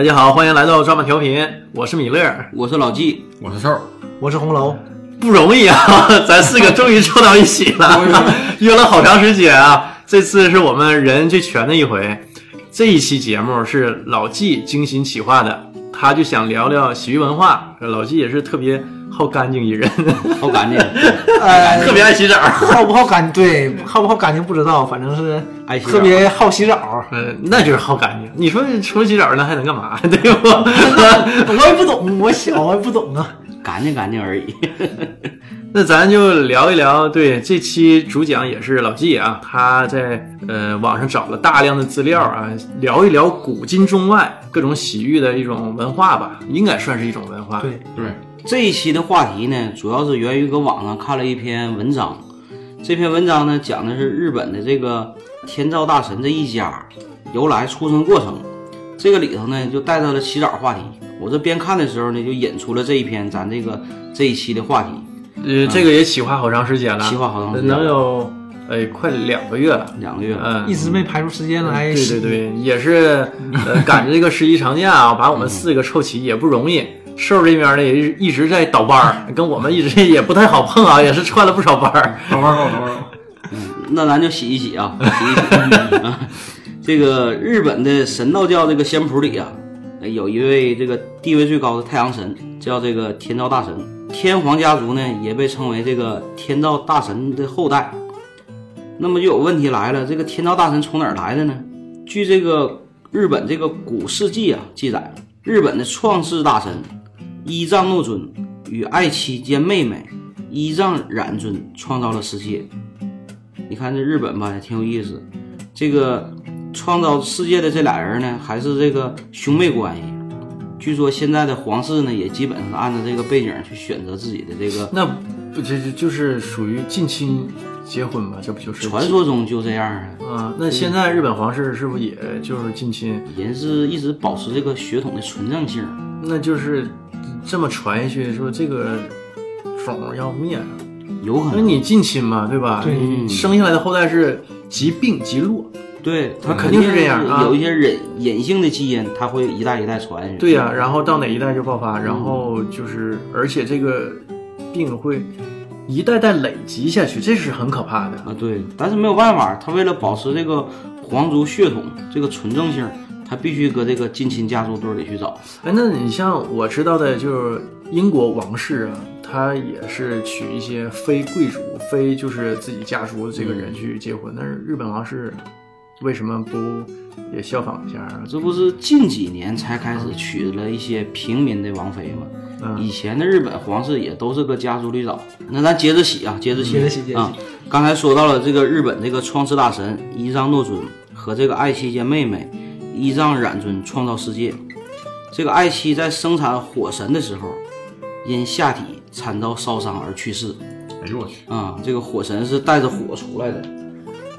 大家好，欢迎来到抓马调频，我是米勒，我是老纪，我是瘦，我是红楼，不容易啊，咱四个终于凑到一起了，约了好长时间啊，这次是我们人最全的一回。这一期节目是老纪精心企划的，他就想聊聊洗浴文化。老纪也是特别好干净一人，好干净，呃 特别爱洗澡。好不好干？对，好不好干净不知道，反正是爱洗澡特别好洗澡。嗯，那就是好干净。你说除了洗澡，那还能干嘛？对不？我也不懂，我小我也不懂啊。干净干净而已。那咱就聊一聊，对这期主讲也是老纪啊，他在呃网上找了大量的资料啊，聊一聊古今中外各种洗浴的一种文化吧，应该算是一种文化。对，对，这一期的话题呢，主要是源于搁网上看了一篇文章。这篇文章呢，讲的是日本的这个天照大神这一家由来、出生过程。这个里头呢，就带到了洗澡话题。我这边看的时候呢，就引出了这一篇咱这个这一期的话题。呃，这个也企划好长时间了，企划好长时间能有哎快两个月了。两个月，嗯，一直没排出时间来对。对对，也是呃赶着这个十一长假啊，把我们四个凑齐也不容易。瘦这边呢也一一直在倒班儿，跟我们一直也不太好碰啊，也是串了不少班儿。倒班儿，倒班儿，那咱就洗一洗啊，洗一洗。啊 这个日本的神道教这个仙谱里啊，有一位这个地位最高的太阳神，叫这个天照大神。天皇家族呢，也被称为这个天照大神的后代。那么就有问题来了，这个天照大神从哪儿来的呢？据这个日本这个古世纪啊记载，日本的创世大神伊藏诺尊与爱妻兼妹妹伊藏染尊创造了世界。你看这日本吧，也挺有意思。这个创造世界的这俩人呢，还是这个兄妹关系。据说现在的皇室呢，也基本上按照这个背景去选择自己的这个。那不就就就是属于近亲结婚吧？这不就是传说中就这样啊，啊？那现在日本皇室是不是也就是近亲？人是一直保持这个血统的纯正性。那就是这么传下去，说这个种要灭了。有可能，你近亲嘛，对吧？对你生下来的后代是疾病极弱。对他肯定是这样啊有一些隐隐性的基因，它会一代一代传下去。对呀、然后到哪一代就爆发，然后就是，而且这个病会一代代累积下去，这是很可怕的。啊，对，但是没有办法，他为了保持这个皇族血统这个纯正性，他必须搁这个近亲家族堆里去找。哎，那你像我知道的，就是英国王室啊，他也是娶一些非贵族、非就是自己家族的这个人去结婚，但是日本王室为什么不也效仿一下啊？这不是近几年才开始娶了一些平民的王妃吗？嗯以前的日本皇室也都是搁家族里找。那咱接着洗啊，接着洗，接着洗接着洗啊！刚才说到了这个日本这个创世大神伊藏诺尊和这个爱妻兼妹妹伊藏染尊创造世界。这个爱妻在生产火神的时候，因下体惨遭烧伤而去世。哎呦我去，啊，这个火神是带着火出来的。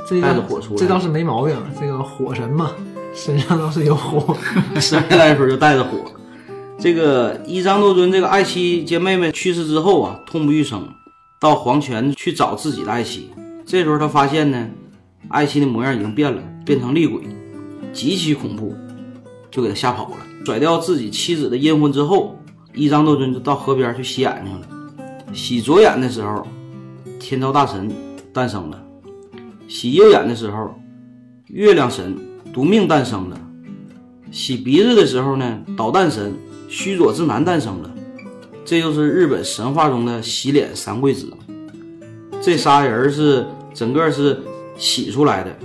这带着个火出来这倒是没毛病。这个火神嘛，身上倒是有火。生下来的时候就带着火。这个伊藏多尊这个爱妻接妹妹去世之后啊，痛不欲生，到黄泉去找自己的爱妻。这时候他发现呢，爱妻的模样已经变了，变成厉鬼，极其恐怖，就给他吓跑了。甩掉自己妻子的阴魂之后，伊张多尊就到河边去洗眼睛了。洗左眼的时候，天照大神诞生了；洗右眼的时候，月亮神独命诞生了。洗鼻子的时候呢，导弹神须佐之男诞生了，这就是日本神话中的洗脸三贵子。这仨人是整个是洗出来的，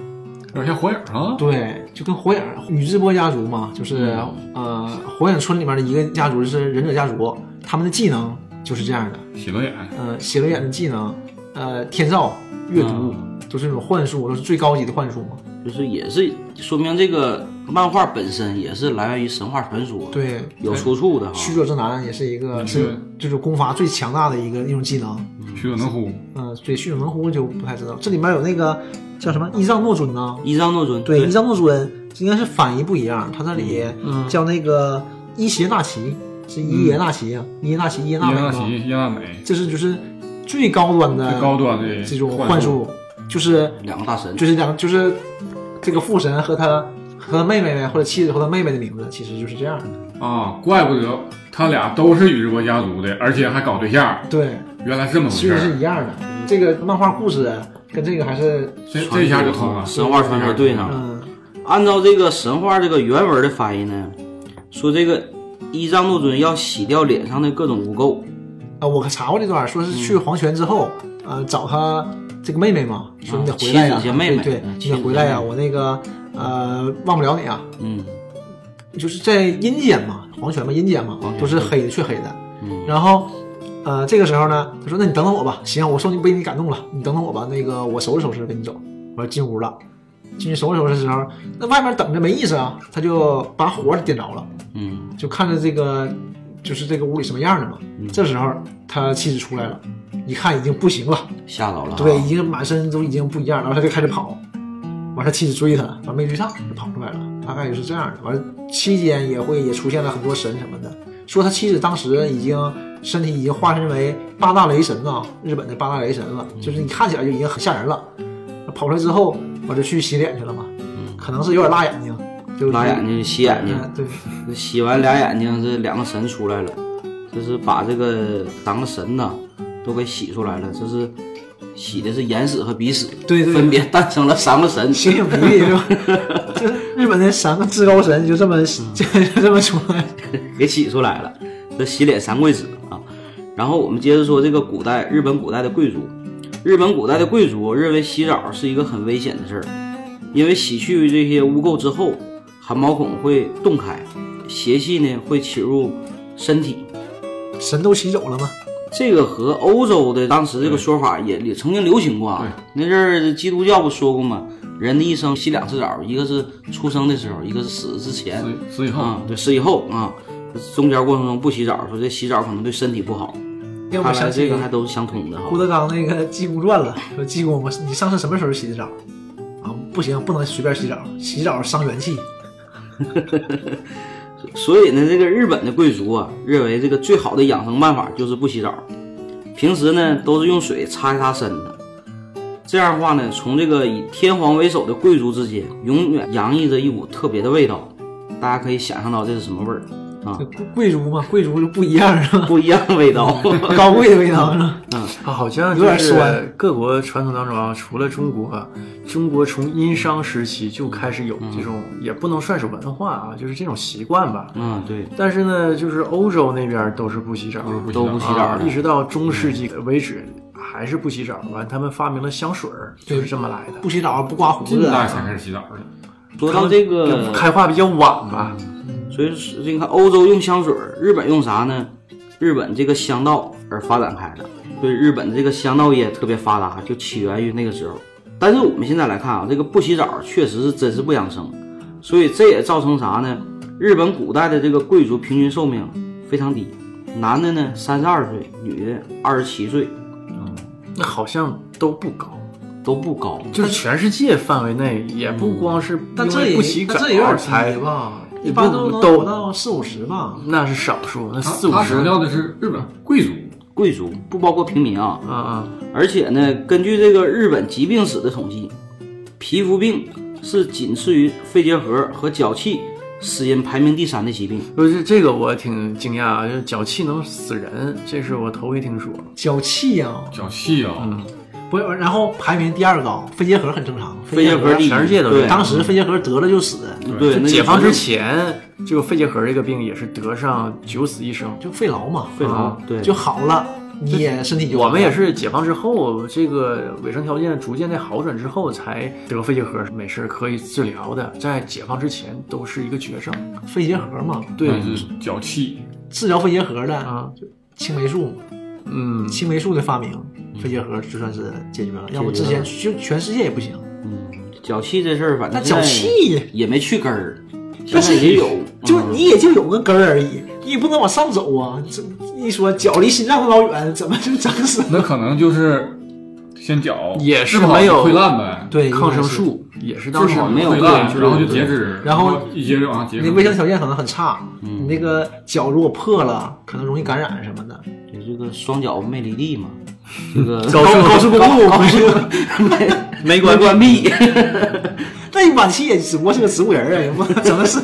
有点像火影啊，对，就跟火影宇智波家族嘛，就是、呃火影村里面的一个家族就是忍者家族，他们的技能就是这样的。写轮眼，呃，写轮眼的技能，呃，天照、阅读，都是那种幻术，都是最高级的幻术嘛。就是也是说明这个漫画本身也是来源于神话传说，对，有出处的哈。须佐之男也是一个嗯是就是功法最强大的一个一种技能。虚有能呼，嗯、对，虚佐能乎就不太知道。这里面有那个叫什么伊藏诺尊呢？伊藏诺尊对，伊藏诺尊应该是翻译不一样，他那里叫那个伊邪那岐，是伊耶那岐啊，伊耶那岐、伊耶伊那美吗？纳奇、伊纳美，这是就是最高端的最高端的这种幻幻术，就是两个大神，就是两个就是这个父神和他和他妹妹呢，或者妻子和他妹妹的名字，其实就是这样的。啊，怪不得他俩都是宇智波家族的，而且还搞对象，对，原来是这么回事其实。是一样的。这个漫画故事跟这个还是这这一下就通了。神话传说对上了。嗯，按照这个神话这个原文的翻译呢，说这个一藏诺尊要洗掉脸上的各种污垢，啊，我可查过这段，说是去黄泉之后，呃，找他这个妹妹嘛，说你得回来呀、对对，嗯你得回来呀、我那个呃忘不了你啊，嗯。就是在阴间嘛，黄泉嘛，阴间嘛都是黑的，黢黑的。嗯。然后，呃，这个时候呢，他说：“那你等等我吧，行，我受你被你感动了，你等等我吧，那个我收拾收拾跟你走。”我说进屋了，进去收拾收拾的时候，那外面等着没意思啊，他就把火点着了，嗯就看着这个就是这个屋里什么样的嘛。这时候他妻子出来了，一看已经不行了，吓到了啊。对，已经满身都已经不一样了，然后他就开始跑，完他妻子追他，完没追上就跑出来了，大概就是这样的。完了期间也会也出现了很多神什么的，说他妻子当时已经身体已经化身为八大雷神啊，日本的八大雷神了，就是你看起来就已经很吓人了。跑出来之后，我就去洗脸去了嘛，可能是有点辣眼睛，就辣眼睛、洗眼睛，嗯对，洗完俩眼睛，这两个神出来了，就是把这个三个神呐都给洗出来了，这是洗的是眼屎和鼻屎，对对分别诞生了三个神。形影不离是吧？这日本的三个至高神就这么 就这么出来。给洗出来了，这洗脸三贵子啊。然后我们接着说这个古代日本古代的贵族，日本古代的贵族认为洗澡是一个很危险的事儿，因为洗去这些污垢之后，汗毛孔会洞开，邪气呢会侵入身体。神都洗走了吗？这个和欧洲的当时这个说法也也曾经流行过啊。那阵儿基督教不说过吗？人的一生洗两次澡，一个是出生的时候，一个是死之前。死死以后，啊，对，死以后啊，中间过程中不洗澡，说这洗澡可能对身体不好。看来这个还都是相通的哈郭。德纲那个《济公传》了，说济公，我你上次什么时候洗的澡？啊，不行，不能随便洗澡，洗澡伤元气。所以呢，这个日本的贵族啊，认为这个最好的养生办法就是不洗澡，平时呢都是用水擦一擦身子。这样的话呢，从这个以天皇为首的贵族之间，永远洋溢着一股特别的味道。大家可以想象到这是什么味儿贵贵族嘛，贵族就不一样是吧？不一样的味道。高贵的味道是吧？啊，好像有点就是酸各国传统当中啊，除了中国，中国从殷商时期就开始有这种，也不能算是文化啊，就是这种习惯吧。嗯，对，但是呢，就是欧洲那边都是不洗澡，都不洗澡一直到中世纪为止还是不洗澡。完，他们发明了香水儿，就是这么来的。不洗澡不刮胡近子，代才开始洗澡的。说到这个开化比较晚吧，所以是你看，欧洲用香水，日本用啥呢？日本这个香道而发展开的，所以日本这个香道业特别发达，就起源于那个时候。但是我们现在来看啊，这个不洗澡确实是真是不养生，所以这也造成啥呢？日本古代的这个贵族平均寿命非常低，男的呢三十二岁，女的二十七岁，那好像都不高。都不高。就是全世界范围内，也不光是因但这也不洗澡但这有点才低吧？也一般不都能都活到四五十吧。那是少数，那四五十他强调的是日本贵族，贵族不包括平民啊，啊啊，而且呢，根据这个日本疾病史的统计，皮肤病是仅次于肺结核和脚气死因排名第三的疾病。不是这个我挺惊讶啊，就是脚气能死人，这是我头一听说。脚气呀、脚气呀啊，不，然后排名第二高，肺结核很正常，肺结核，全世界都对。这样当时肺结核得了就死，对，那解放之之前，这个肺结核这个病也是得上九死一生。就肺痨嘛，肺痨啊，对，就好了，你也身体就好我们也是解放之后，这个卫生条件逐渐的好转之后，才得肺结核没事可以治疗的。在解放之前都是一个绝症。肺结核嘛，对，但是脚气，治疗肺结核的啊，青霉素嘛，嗯，青霉素的发明，肺结核就算是解决了，要不之前就全世界也不行。嗯，脚气这事儿，反正那脚气也没去根儿，但是也有，就嗯你也就有个根儿而已，你也不能往上走啊！这一说脚离心脏老远，怎么就整死了？那可能就是先脚也是没有溃烂呗，对，抗生。素也是治当时没有溃烂，然后就截肢，然后一截就往上截上去。你卫生条件可能很差，嗯你那个脚如果破了，可能容易感染什么的。你这个双脚没离地嘛，这个 高速高速公路高速 没没关关闭，那你晚期也只不过是个植物人儿啊，也不怎么是。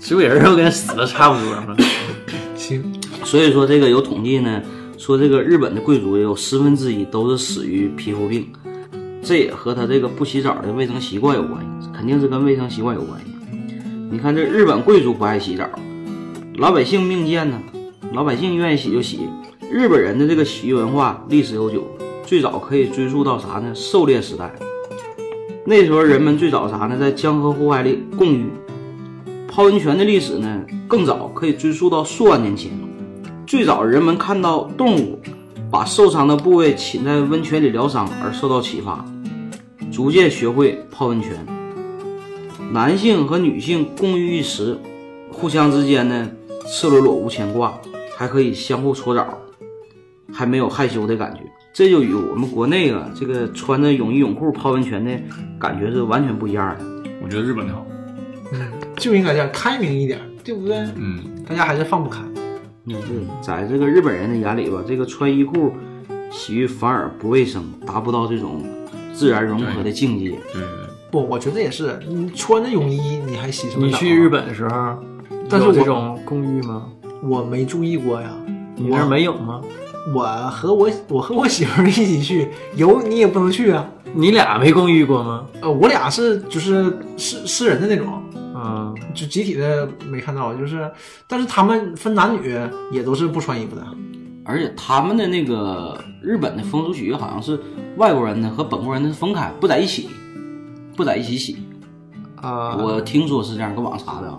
植物人儿跟死了差不多嘛。行，所以说这个有统计呢，说这个日本的贵族有十分之一都是死于皮肤病，这也和他这个不洗澡的卫生习惯有关系，肯定是跟卫生习惯有关系。你看这日本贵族不爱洗澡，老百姓命贱呢，老百姓愿意洗就洗。日本人的这个洗浴文化历史悠久，最早可以追溯到啥呢？狩猎时代。那时候人们最早啥呢？在江河湖海里共浴。泡温泉的历史呢更早，可以追溯到数万年前。最早人们看到动物把受伤的部位浸在温泉里疗伤而受到启发，逐渐学会泡温泉。男性和女性共浴一池，互相之间呢赤裸裸无牵挂，还可以相互搓澡，还没有害羞的感觉。这就与我们国内啊这个穿着泳衣泳裤泡温泉的感觉是完全不一样的。我觉得日本的好。嗯就应该这样开明一点，对不对？嗯，大家还是放不开。嗯，对，在这个日本人的眼里吧，这个穿衣裤洗浴反而不卫生，达不到这种自然融合的境界。对对对，不，我觉得也是，你穿着泳衣你还洗什么？你去日本的时候，但是我有这种公寓吗？我没注意过呀。你那儿没有吗？我和我我和我媳妇儿一起去，有你也不能去啊。你俩没共浴过吗？呃，我俩是就是私私人的那种，啊，就集体的没看到，就是，但是他们分男女也都是不穿衣服的。而且他们的那个日本的风俗洗浴好像是外国人呢和本国人的是分开，不在一起，不在一起洗。啊，我听说是这样，搁网上查的啊。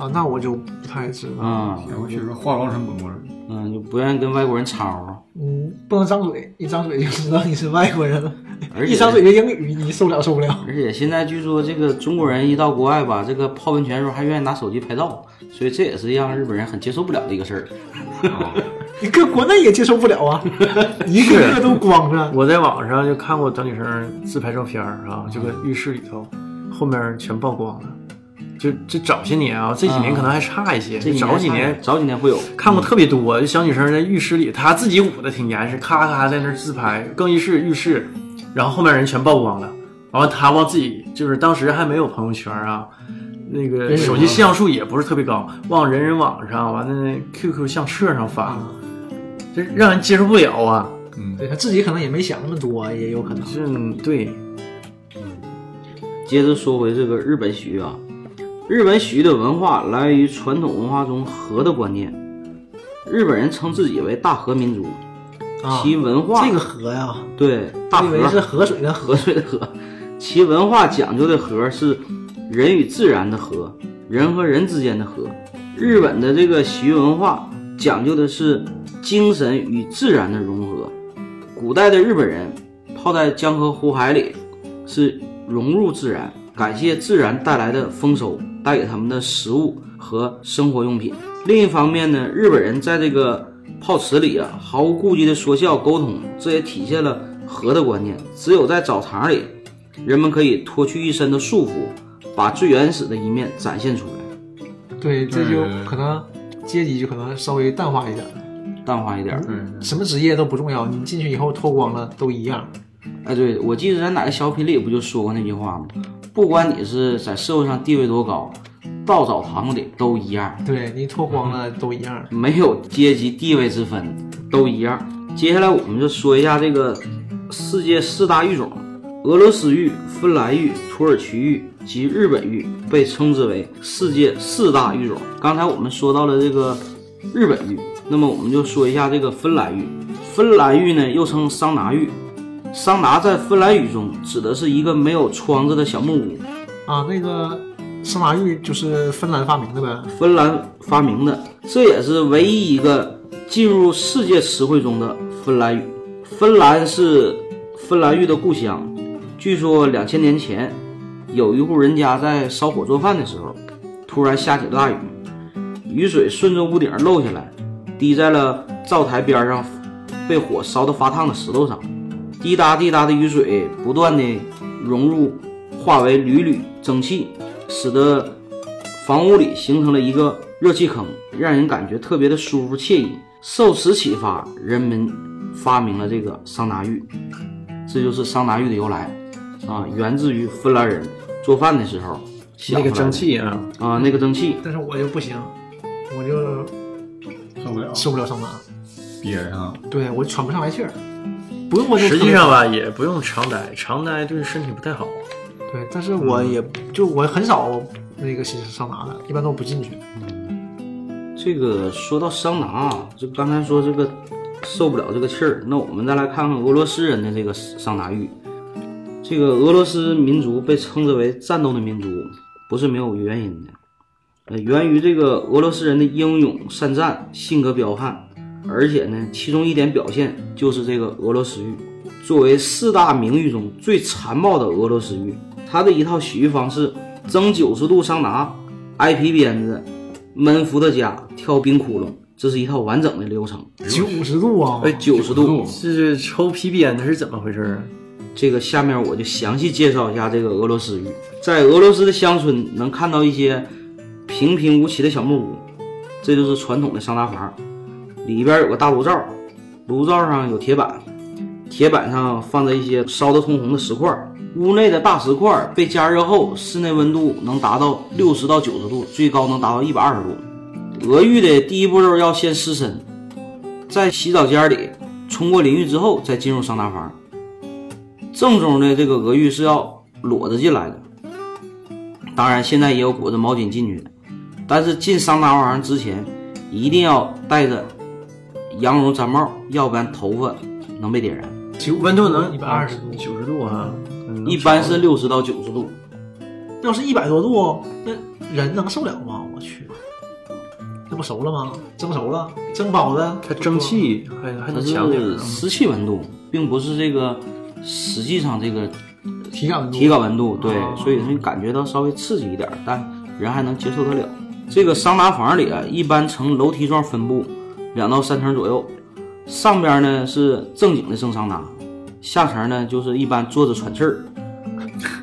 啊，那我就不太知道。嗯尤其是化妆成本国人，嗯，就不愿意跟外国人吵啊。嗯，不能张嘴，一张嘴就知道你是外国人了。而且一张嘴就英语，你受不了受不了。而且现在据说这个中国人一到国外吧，这个泡温泉的时候还愿意拿手机拍照，所以这也是让日本人很接受不了的一个事儿。啊，你搁国内也接受不了啊，一个个都光着。我在网上就看过小女生自拍照片儿啊，这个浴室里头后面全曝光了。就这早些年啊，这几年可能还差一些，这早几年早几年会有，看过特别多，就小女生在浴室里，她自己捂的挺严实，咔咔在那儿自拍，更衣室、浴室，然后后面人全曝光了，完了他往自己就是当时还没有朋友圈啊，那个手机像素也不是特别高，往人人网上完了 QQ 相册上发，这让人接受不了啊。嗯，对他自己可能也没想那么多，也有可能。是对，接着说回这个日本洗浴啊，日本洗浴的文化来源于传统文化中和的观念。日本人称自己为大和民族，啊，其文化这个河呀，对以为是河水的河。河水的河，其文化讲究的河是人与自然的和，人和人之间的和。日本的这个洗浴文化讲究的是精神与自然的融合。古代的日本人泡在江河湖海里，是融入自然，感谢自然带来的丰收，带给他们的食物和生活用品。另一方面呢，日本人在这个泡池里啊，毫无顾忌的说笑沟通，这也体现了和的观念。只有在澡堂里，人们可以脱去一身的束缚，把最原始的一面展现出来，对，这就可能阶级就可能稍微淡化一点。淡化一点嗯。什么职业都不重要，你进去以后脱光了都一样。哎，对，我记得在哪个小品里不就说过那句话吗？不管你是在社会上地位多高，到澡堂里都一样，对你脱光了都一样。没有阶级地位之分，都一样。接下来我们就说一下这个世界四大玉种：俄罗斯玉、芬兰玉、土耳其玉及日本玉，被称之为世界四大玉种。刚才我们说到了这个日本玉，那么我们就说一下这个芬兰玉。芬兰玉呢，又称桑拿玉。桑拿在芬兰语中指的是一个没有窗子的小木屋。啊，那个桑拿浴就是芬兰发明的呗。芬兰发明的，这也是唯一一个进入世界词汇中的芬兰语。芬兰是芬兰玉的故乡。据说两千年前，有一户人家在烧火做饭的时候，突然下起了大雨，雨水顺着屋顶漏下来，滴在了灶台边上被火烧得发烫的石头上。滴答滴答的雨水不断的融入，化为缕缕蒸汽，使得房屋里形成了一个热气坑，让人感觉特别的舒服惬意。受此启发，人们发明了这个桑拿浴，这就是桑拿浴的由来。啊，源自于芬兰人做饭的时候想那个蒸汽啊，啊，那个蒸汽，但是我就不行，我就受不了，受不了桑拿，憋着啊。对我喘不上来气儿。不用我实际上吧，也不用常待，常待对身体不太好。对，但是我也就我很少那个洗桑拿的，一般都不进去。嗯这个说到桑拿啊，就刚才说这个受不了这个气儿，那我们再来看看俄罗斯人的这个桑拿浴。这个俄罗斯民族被称之为战斗的民族，不是没有原因的，呃，源于这个俄罗斯人的英勇善战、性格彪悍，而且呢，其中一点表现就是这个俄罗斯浴。作为四大名浴中最残暴的俄罗斯浴，它的一套洗浴方式：蒸九十度桑拿、挨皮鞭子、闷伏特加、跳冰窟窿，这是一套完整的流程。九十度啊！哎，九十度，这是抽皮鞭子是怎么回事啊？这个下面我就详细介绍一下这个俄罗斯浴。在俄罗斯的乡村能看到一些平平无奇的小木屋，这就是传统的桑拿房，里边有个大炉灶，炉灶上有铁板，铁板上放着一些烧得通红的石块。屋内的大石块被加热后，室内温度能达到六十到九十度，最高能达到一百二十度。俄浴的第一步骤要先湿身，在洗澡间里冲过淋浴之后，再进入桑拿房。正宗的这个俄浴是要裸着进来的，当然现在也有裹着毛巾进去的，但是进桑拿房之前一定要戴着羊绒毡帽，要不然头发能被点燃。九温度能一百二十度，九十度啊，嗯一般是六十到九十度，要是一百多度，那人能受了吗？我去，那不熟了吗？蒸熟了，蒸包子，它蒸汽还还它能强点儿啊。是湿气温度，并不是这个实际上这个体感温度，体感温度，对，哦所以你感觉到稍微刺激一点儿，但人还能接受得了。这个桑拿房里啊，一般呈楼梯状分布，两到三层左右。上边呢是正经的蒸桑拿，下层呢就是一般坐着喘气儿。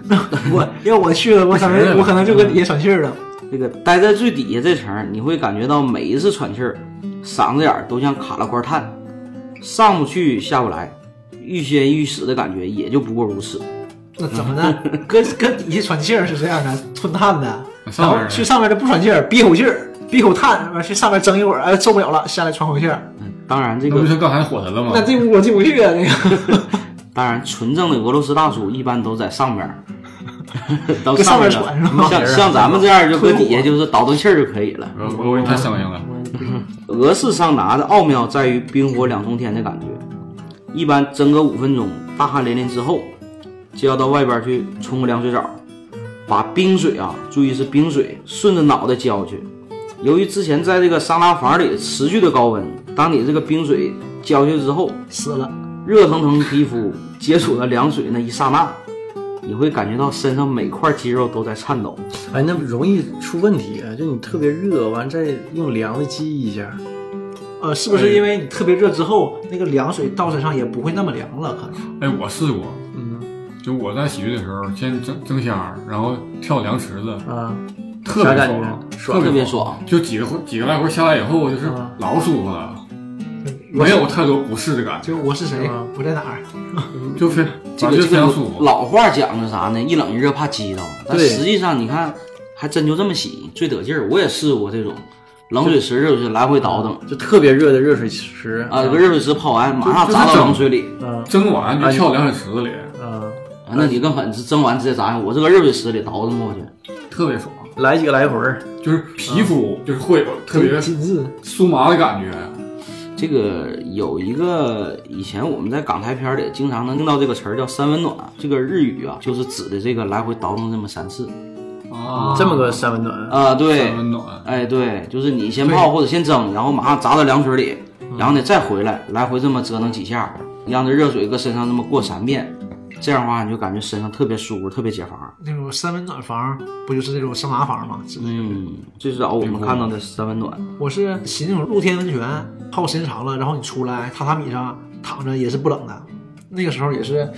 我要我去了，我可能我可能就搁底下喘气儿了。这个待在最底下这层，你会感觉到每一次喘气儿，嗓子眼儿都像卡了块碳，上不去下不来，欲仙欲死的感觉也就不过如此。那怎么的？搁搁底下喘气儿是这样的，吞碳的，然后上去上面的不喘气儿，憋口气儿，憋口炭，完去上面蒸一会儿，哎，受不了了，下来喘口气儿。嗯，当然这个那不像刚才火神了吗那？这屋我进不去啊，那个当然，纯正的俄罗斯大叔一般都在上边儿，到上面边喘是吧？像像咱们这样就搁底下就是倒腾气儿就可以了。我我太生硬了。俄式桑拿的奥妙在于冰火两重天的感觉，一般蒸个五分钟，大汗淋漓之后，就要到外边去冲个凉水澡，把冰水啊，注意是冰水，顺着脑袋浇去。由于之前在这个桑拿房里持续的高温，当你这个冰水浇下去之后，湿了，热腾腾皮肤接触了凉水那一刹那，你会感觉到身上每块肌肉都在颤抖。哎，那容易出问题啊！就你特别热，完再用凉的激一下，呃，是不是因为你特别热之后，那个凉水到身上也不会那么凉了？可能哎，我试过，嗯就我在洗浴的时候，先蒸蒸箱，然后跳凉池子，啊，特别爽，特特别爽。就几个几个来回下来以后，就是啊老舒服了，我没有太多不适的感觉，就我是谁啊，我在哪儿？就非感觉这个这个非常舒服。老话讲的啥呢？一冷一热怕激到，但实际上你看，还真就这么洗最得劲儿。我也试过这种冷水池、热水池来回倒腾就特别热的热水池啊，这个热水池泡完马上砸到冷水里啊蒸完就跳凉水池子里，啊，啊，那你更狠，是蒸完直接砸下。我这个热水池里倒腾过去，特别爽，来几个来回儿，就是皮肤就是会有特别紧致，酥麻的感觉。这个有一个以前我们在港台片里经常能听到这个词儿叫“三温暖”，这个日语啊，就是指的这个来回倒腾这么三次。啊这么个三温暖，啊。对三，温暖，哎对，就是你先泡或者先蒸，然后马上砸到凉水里，然后呢再回来，来回这么折腾几下，让这热水搁身上这么过三遍，这样的话你就感觉身上特别舒服，特别解乏。那种三温暖房不就是那种桑拿房吗？嗯，最早我们看到的三温暖，我是洗那种露天温泉，泡时间长了，然后你出来榻榻米上躺着也是不冷的。那个时候也是，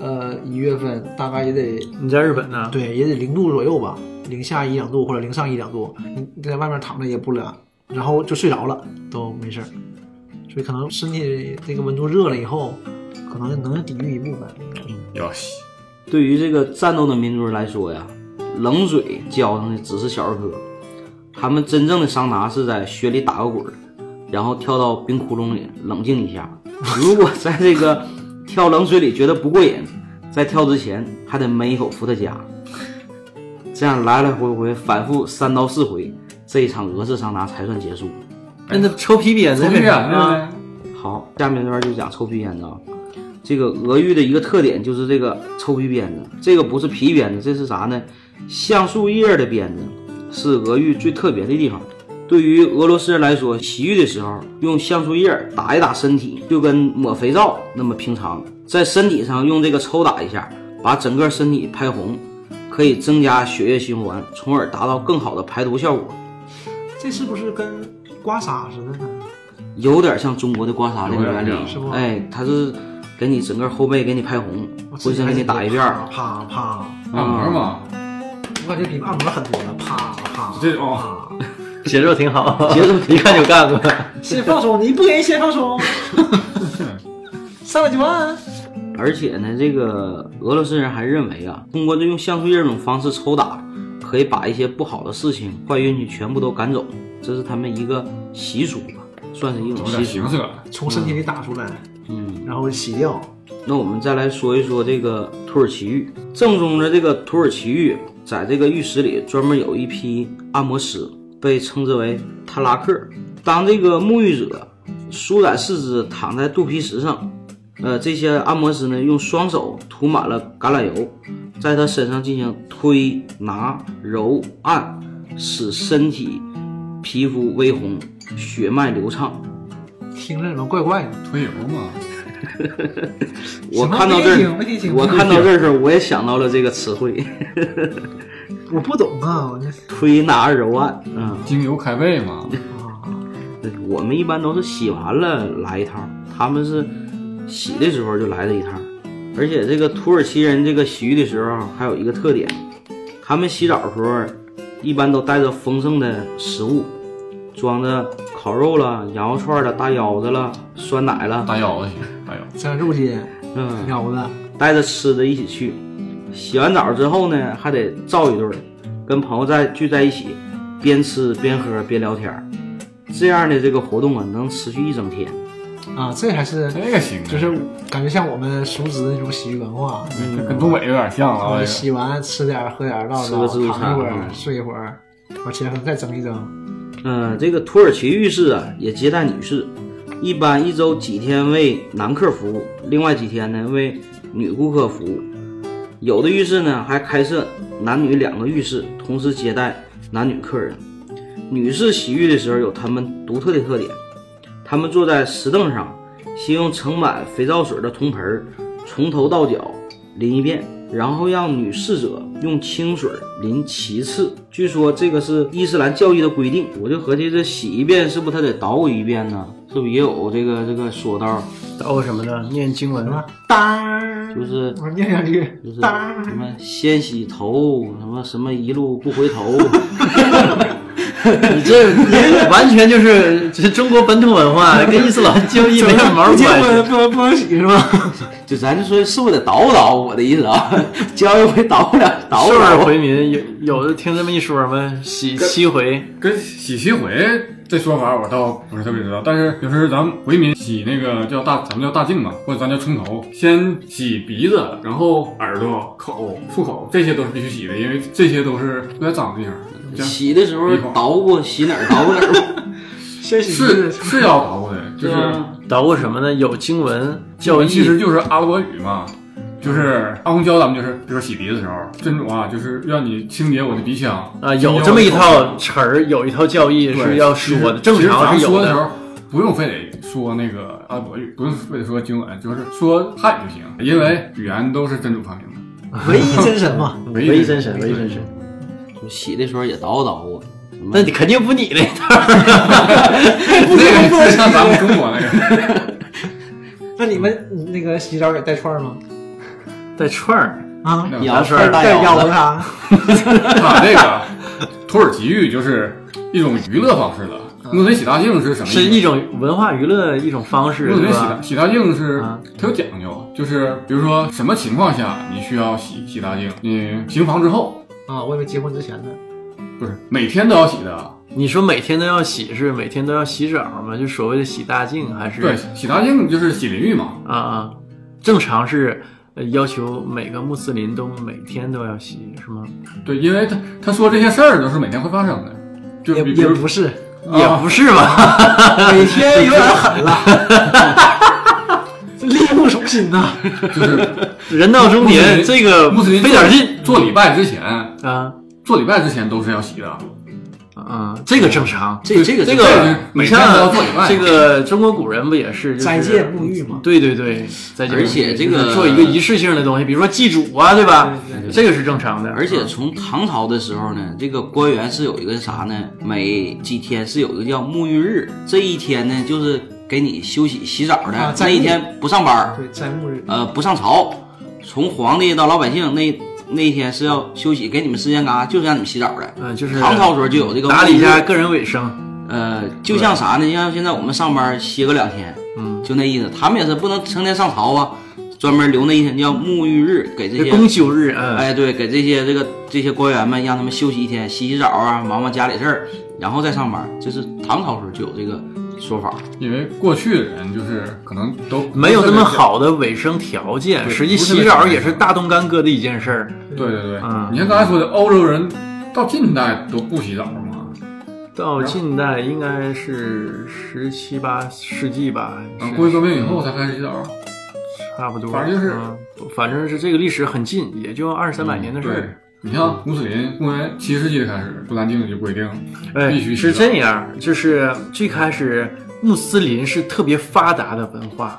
呃，一月份大概也得你在日本呢？对，也得零度左右吧，零下一两度或者零上一两度，你你在外面躺着也不冷，然后就睡着了都没事儿。所以可能身体这个温度热了以后，可能能抵御一部分。要西。对于这个战斗的民族来说呀，冷水浇上的只是小儿科，他们真正的桑拿是在雪里打个滚儿，然后跳到冰窟窿里冷静一下。如果在这个跳冷水里觉得不过瘾，在跳之前还得闷一口伏特加，这样来来回回反复三到四回，这一场俄式桑拿才算结束。那那抽皮鞭子抽皮为啥鞭子啊？好，下面这段就讲抽皮鞭子啊。这个俄玉的一个特点就是这个抽皮鞭子，这个不是皮鞭子，这是啥呢？橡树叶的鞭子，是俄玉最特别的地方。对于俄罗斯人来说，洗浴的时候用橡树叶打一打身体，就跟抹肥皂那么平常，在身体上用这个抽打一下，把整个身体拍红，可以增加血液循环，从而达到更好的排毒效果。这是不是跟刮痧似的呢？有点像中国的刮痧那个原理是不，哎，它是给你整个后背给你拍红，我浑身给你打一遍，啪啪，按摩嘛，我感觉比按摩狠多了，啪啪。这种啪 节奏挺好，节奏 一看就干过。先放松，你不给人先放松，上来就按。而且呢，这个俄罗斯人还认为啊，通过这用橡树叶这种方式抽打，可以把一些不好的事情、坏运气全部都赶走，这是他们一个习俗吧，算是一种习俗。形式。从身体里打出来，嗯，然后洗掉。那我们再来说一说这个土耳其浴。正宗的这个土耳其浴，在这个浴室里专门有一批按摩师，被称之为塔拉克。当这个沐浴者舒展四肢躺在肚皮石上，呃，这些按摩师呢用双手涂满了橄榄油，在他身上进行推拿揉按，使身体皮肤微红，血脉流畅。听着怎么怪怪的？推油嘛，我看到这我看到这儿时候，我也想到了这个词汇。我不懂啊，我这推拿揉按，嗯，精油开胃嘛，对 我们一般都是洗完了来一趟，他们是洗的时候就来了一趟。而且这个土耳其人这个洗浴的时候还有一个特点，他们洗澡的时候一般都带着丰盛的食物，装着烤肉了、羊肉串了、大腰子了、酸奶了，大腰子行，大腰子。这肉筋、嗯，腰子，带着吃的一起去。洗完澡之后呢，还得造一顿，跟朋友在聚在一起，边吃边喝边聊天。这样的这个活动啊，能持续一整天。啊，这还是这个行啊，就是感觉像我们熟知的那种洗浴文化。嗯跟东北有点像啊。这个洗完吃点喝点儿唠唠，吃个自助躺一会儿嗯睡一会儿，完起来再蒸一蒸。嗯，这个土耳其浴室啊，也接待女士，一般一周几天为男客服务，另外几天呢为女顾客服务。有的浴室呢还开设男女两个浴室，同时接待男女客人。女士洗浴的时候有她们独特的特点，她们坐在石凳上，先用盛满肥皂水的铜盆从头到脚淋一遍，然后让女侍者用清水淋其次。据说这个是伊斯兰教义的规定，我就合计这洗一遍是不是他得捣鼓一遍呢？是不是也有这个这个说道？哦什么的，念经文什么当儿，就是我念两句就是当儿什么先洗头，什么什么一路不回头，你这你完全就是这中国本土文化，跟伊斯兰教义没有毛关系。不能不能洗是吧？就咱就说是不是得捣鼓捣鼓？我的意思啊，教一回捣鼓两捣鼓受二捣。回民，有有的听这么一说吗？洗七回，跟洗七回这说法我倒不是特别知道，但是就是咱们回民洗那个叫大，咱们叫大净嘛，或者咱叫冲头，先洗鼻子，然后耳朵、口、漱口，这些都是必须洗的，因为这些都是不太脏的地方。洗的时候捣鼓洗哪儿捣鼓哪儿吧。先洗是是要捣鼓的，就是捣鼓什么呢？有经文教教义，其实就是阿拉伯语嘛，就是阿公教咱们就是，比如说洗鼻子的时候，真主啊，就是让你清洁我的鼻腔啊，有这么一套词儿，有一套教义是要说的，正常是有的。说的时候，不用非得说那个阿拉伯语，不用非得说经文，就是说汉语就行，因为语言都是真主发明的。唯一真神嘛。唯唯一真神，唯一真神。就洗的时候也捣鼓捣鼓。那你肯定不你那套，那个是像咱们中国那个，那你们那个洗澡也带串儿吗？带串儿。啊，羊串儿带腰子子，啥？他这个土耳其浴就是一种娱乐方式的，木子林洗大净是什么？是一种文化娱乐一种方式，木子对吧？林洗大洗大净是啊它有讲究，就是比如说什么情况下你需要洗洗大净？你行房之后，啊，我以为结婚之前呢。不是每天都要洗的。你说每天都要洗，是每天都要洗澡吗？就所谓的洗大净，还是对，洗大净就是洗淋浴嘛。啊啊？正常是呃要求每个穆斯林都每天都要洗，是吗？对，因为他他说这些事儿都是每天会发生的，就也也不是，也不是吧？每天有点狠了，这 力不从心呐。就是人到中年，这个穆斯林费点劲做礼拜之前，啊做礼拜之前都是要洗的。啊，这个正常。这这个这这个个每天你像都要做礼拜这个中国古人不也是斋戒沐浴嘛对对对，斋戒而且这个做一个仪式性的东西，比如说祭祖啊，对吧？这个是正常的。而且从唐朝的时候呢，这个官员是有一个啥呢？每几天是有一个叫沐浴日，这一天呢就是给你休息洗澡的，啊那一天不上班，对，斋沐日，呃，不上朝，从皇帝到老百姓那那一天是要休息，给你们时间干啥？就是让你们洗澡的。嗯，就是唐朝时候就有这个打理下个人卫生。呃，就像啥呢？像现在我们上班歇个两天，嗯，就那意思。他们也是不能成天上朝啊，专门留那一天叫沐浴日，给这些公休日，嗯，哎，对，给这些这个这些官员们让他们休息一天，洗洗澡啊，忙忙家里事儿，然后再上班。这是唐朝时候就有这个说法。因为过去的人就是可能都没有那么。好的卫生条件，实际洗澡也是大动干戈的一件事儿。对对对，嗯你像刚才说的，欧洲人到近代都不洗澡嘛。到近代应该是十七八世纪吧，工业革命以后才开始洗澡。差不多。反正就是嗯反正是这个历史很近，也就二三百年的事对儿。，你像穆斯林，公元七世纪开始，不兰经就规定哎必须，是这样，就是最开始穆斯林是特别发达的文化，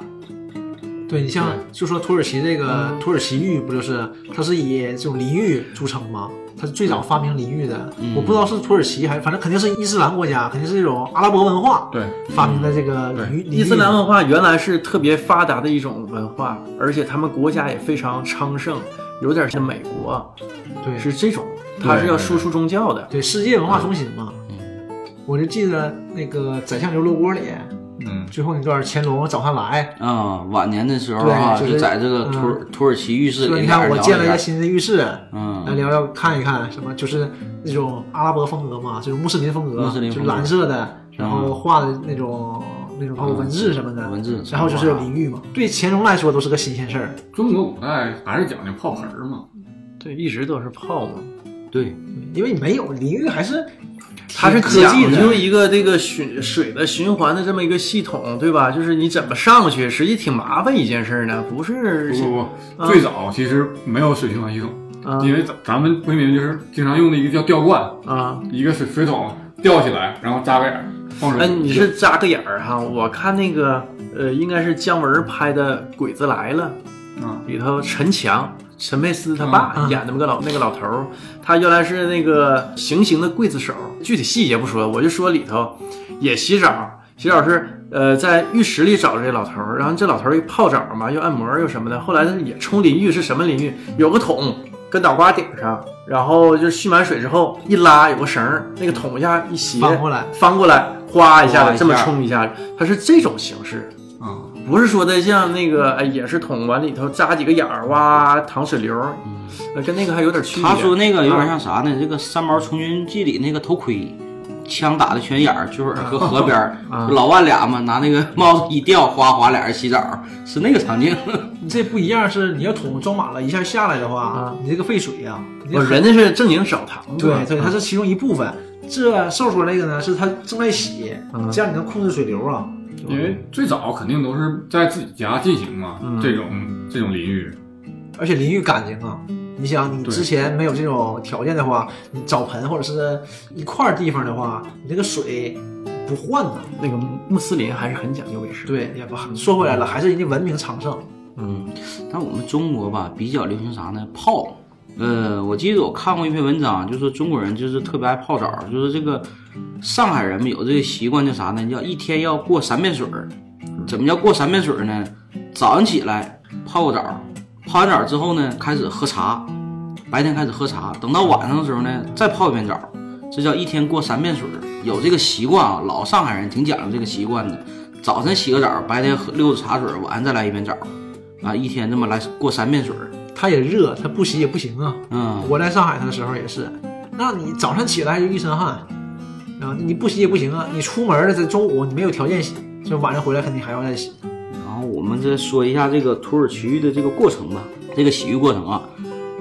对你像就说土耳其这个土耳其浴不就是它是以这种淋浴著称吗？它是最早发明淋浴的，我不知道是土耳其还反正肯定是伊斯兰国家，肯定是这种阿拉伯文化对，发明的这个淋浴。伊斯兰文化原来是特别发达的一种文化，而且他们国家也非常昌盛，有点像美国，对是这种，它是要输出宗教的。对世界文化中心嘛。我就记得那个《宰相刘罗锅》里嗯，最后那段乾隆找他来，啊、晚年的时候啊，就是就在这个土耳、土耳其浴室说里，你看我建了一个个，新的浴室，嗯来嗯，聊聊看一看什么，就是那种阿拉伯风格嘛，就是穆斯林风格，就是穆斯林风格蓝色的，然后画的那种那种包括文字什么的，文字然后就是有淋浴嘛。对乾隆来说都是个新鲜事儿，中国古代还是讲究泡盆儿嘛。对，一直都是泡嘛。对，因为你没有淋浴还是它是科技讲究的，一个这个循水的循环的这么一个系统，对吧？就是你怎么上去，实际挺麻烦一件事儿呢，不是不不不，最早其实没有水循环系统，啊因为咱咱们回民就是经常用的一个叫吊罐，啊。一个水水桶吊起来，然后扎个眼哎，你是扎个眼儿哈？我看那个呃，应该是姜文拍的《鬼子来了》，啊，里头陈强、陈佩斯他爸嗯嗯演的那么个老那个老头儿，他原来是那个行刑的刽子手，具体细节不说，我就说里头也洗澡，洗澡是呃在浴室里找这老头儿，然后这老头儿又泡澡嘛，又按摩又什么的，后来他也冲淋浴，是什么淋浴？有个桶跟脑瓜顶上，然后就蓄满水之后一拉有个绳儿，那个桶一下一斜翻过来翻过来，哗一下子这么冲一下，它是这种形式。啊，不是说的像那个，哎，也是桶往里头扎几个眼儿，哇，淌水流，嗯跟那个还有点区别。他说那个有点像啥呢？这个《三毛从军记》里那个头盔，枪打的泉眼儿，就是搁河边儿，啊老万俩嘛，拿那个帽子一吊，哗哗俩人洗澡，是那个场景。你 这不一样，是你要桶装满了，一下下来的话，啊你这个废水呀、人家是正经澡堂子，对对，它是其中一部分。这瘦说那个呢，是它正在洗，嗯这样你能控制水流啊。因为最早肯定都是在自己家进行嘛，嗯这种这种淋浴。而且淋浴干净啊！你想，你之前没有这种条件的话，你澡盆或者是一块地方的话，你这个水不换呢。那个穆斯林还是很讲究卫生。对，也不说回来了，还是人家文明昌盛。嗯，但我们中国吧，比较流行啥呢？泡。呃，我记得我看过一篇文章，就说中国人就是特别爱泡澡，就是这个上海人们有这个习惯，叫啥呢？叫一天要过三遍水儿。怎么叫过三遍水儿呢？早上起来泡个澡，泡完澡之后呢，开始喝茶，白天开始喝茶，等到晚上的时候呢，再泡一遍澡，这叫一天过三遍水。有这个习惯啊，老上海人挺讲究这个习惯的。早晨洗个澡，白天喝溜着茶水，晚上再来一遍澡，啊，一天这么来过三遍水儿。它也热，它不洗也不行啊。嗯，我在上海的时候也是，那你早上起来就一身汗，啊，你不洗也不行啊。你出门了，在中午你没有条件洗，就晚上回来肯定还要再洗。我们再说一下这个土耳其浴的这个过程吧。这个洗浴过程啊，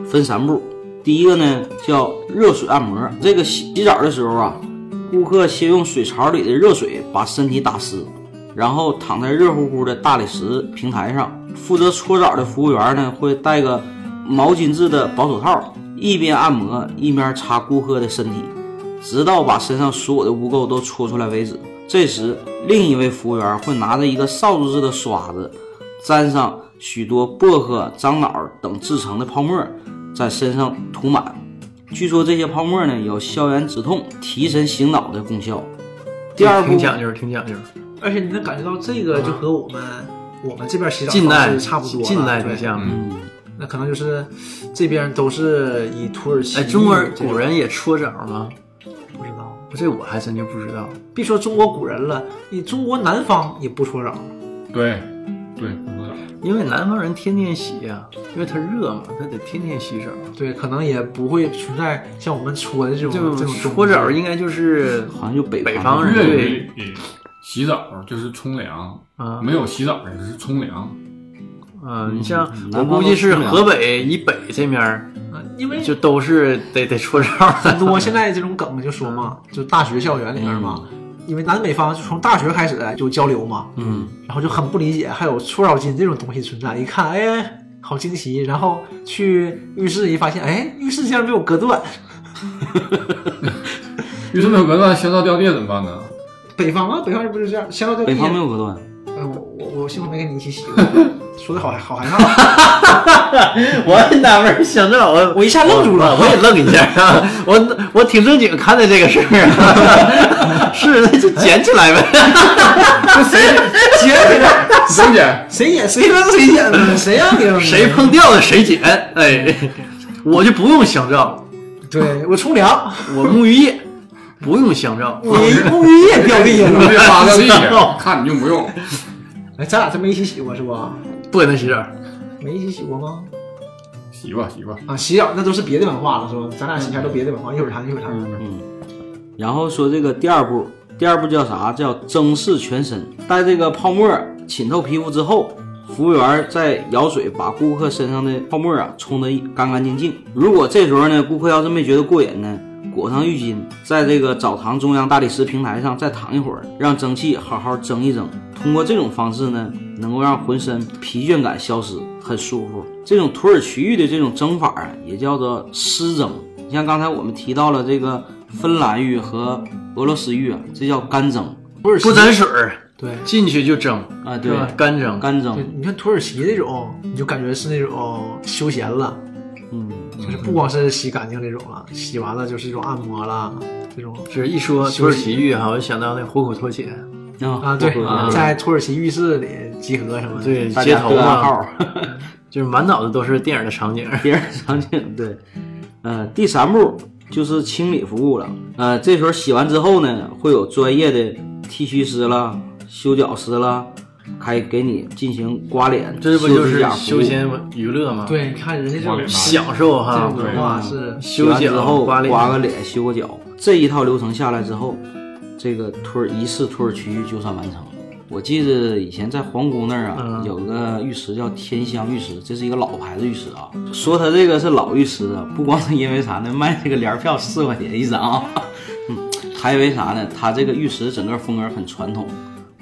分三步。第一个呢叫热水按摩。这个洗洗澡的时候啊，顾客先用水槽里的热水把身体打湿，然后躺在热乎乎的大理石平台上。负责搓澡的服务员呢会戴个毛巾质的薄手套，一边按摩一边擦顾客的身体，直到把身上所有的污垢都搓出来为止。这时，另一位服务员会拿着一个扫帚似的刷子，沾上许多薄荷、樟脑等制成的泡沫，在身上涂满。据说这些泡沫呢有消炎止痛、提神醒脑的功效。第二步挺讲究，挺讲究，而且你能感觉到这个就和我们、我们这边洗澡近代差不多了，近代对挺像。嗯，那可能就是这边都是以土耳其哎，中国人古人也搓澡吗？这我还真就不知道。别说中国古人了，你中国南方也不搓澡。对，对。因为南方人天天洗呀、因为他热嘛，他得天天洗澡。对，可能也不会存在像我们搓的这种这种搓澡应该就是好像就北北方人粤对洗澡就是冲凉，啊没有洗澡的就是冲凉。啊，你像嗯我估计是河北以北这面儿啊因为就都是得得搓澡很多现在这种梗就说嘛，就大学校园里面嘛，因为南北方就从大学开始就交流嘛，嗯，然后就很不理解，还有搓澡巾这种东西存在。一看，哎，好惊奇！然后去浴室一发现，哎，浴室竟然没有隔断。浴室没有隔断，香皂掉地怎么办呢？北方啊，北方人不是这样，香皂掉地北方没有隔断。哎，我我我幸亏没跟你一起洗过，说的好好害怕。我也纳闷儿，香皂我我一下愣住了。我我也愣一下啊，我我挺正经看待这个事儿啊，是那就捡起来呗。捡起来，谁捡，谁捡？谁扔谁捡？的，谁让你扔？的？谁碰掉的谁捡，哎，我就不用香皂，对我冲凉，我沐浴液。不用香皂，我沐浴液掉地下我别了。扒掉地香皂下，看你用不用。哎，咱俩真没一起洗过是不？不给他洗澡。没一起洗过吗？洗吧洗吧，啊，洗澡那都是别的文化了是吧？咱俩洗前都别的文化，一会儿谈一会儿谈。嗯，然后说这个第二步，第二步叫啥？叫蒸饰全身。待这个泡沫浸透皮肤之后，服务员再舀水把顾客身上的泡沫啊冲得干干净净。如果这时候呢，顾客要是没觉得过瘾呢，裹上浴巾，在这个澡堂中央大理石平台上再躺一会儿，让蒸汽好好蒸一蒸。通过这种方式呢，能够让浑身疲倦感消失，很舒服。这种土耳其浴的这种蒸法啊，也叫做湿蒸。你像刚才我们提到了这个芬兰浴和俄罗斯浴啊，这叫干蒸土耳其不沾水儿，对进去就蒸，啊，对，干蒸。干蒸，，你看土耳其那种，你就感觉是那种休闲了，嗯，就是不光是洗干净这种了，洗完了就是一种按摩啦，这种就是一说土耳其浴哈，我就想到那虎口脱险，啊，对啊，在土耳其浴室里集合什么的，对，大家街头嘛，对暗号，就是满脑子都是电影的场景。电影场景对，呃，第三步就是清理服务了，呃，这时候洗完之后呢，会有专业的剃须师啦、修脚师啦，还给你进行刮脸、这不就是休闲娱乐吗？，对，你看人家这种享受这哈种，文化是修完之、后刮脸、刮个脸、修个脚，这一套流程下来之后，这个土耳一次土耳其浴就算完成了。我记得以前在皇宫那儿啊，嗯有个浴池叫天香浴池，这是一个老牌子浴池啊。说它这个是老浴池啊，不光是因为啥呢，卖这个帘票四块钱一张，嗯，还因为啥呢？它这个浴池整个风格很传统。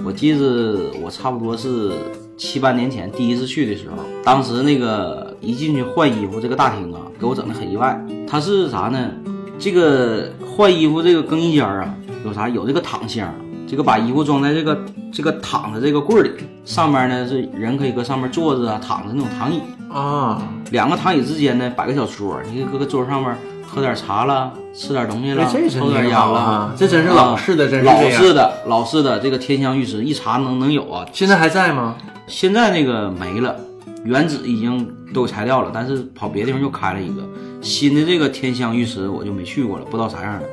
我记得我差不多是七八年前第一次去的时候，当时那个一进去换衣服这个大厅啊，给我整的很意外。它是啥呢？这个换衣服这个更衣间啊，有啥？有这个躺箱，这个把衣服装在这个这个躺的这个柜儿里，上面呢是人可以搁上面坐着啊，躺着那种躺椅。啊，两个躺椅之间呢摆个小桌，你可以搁个桌上面喝点茶了，吃点东西啦，哎，这抽点烟啦好啊，。这真是老式的，真是老。式的老式的这个天香浴池一查能能有啊，现在还在吗？现在那个没了，原址已经都拆掉了，但是跑别的地方又开了一个新的这个天香浴池，我就没去过了，不知道啥样的。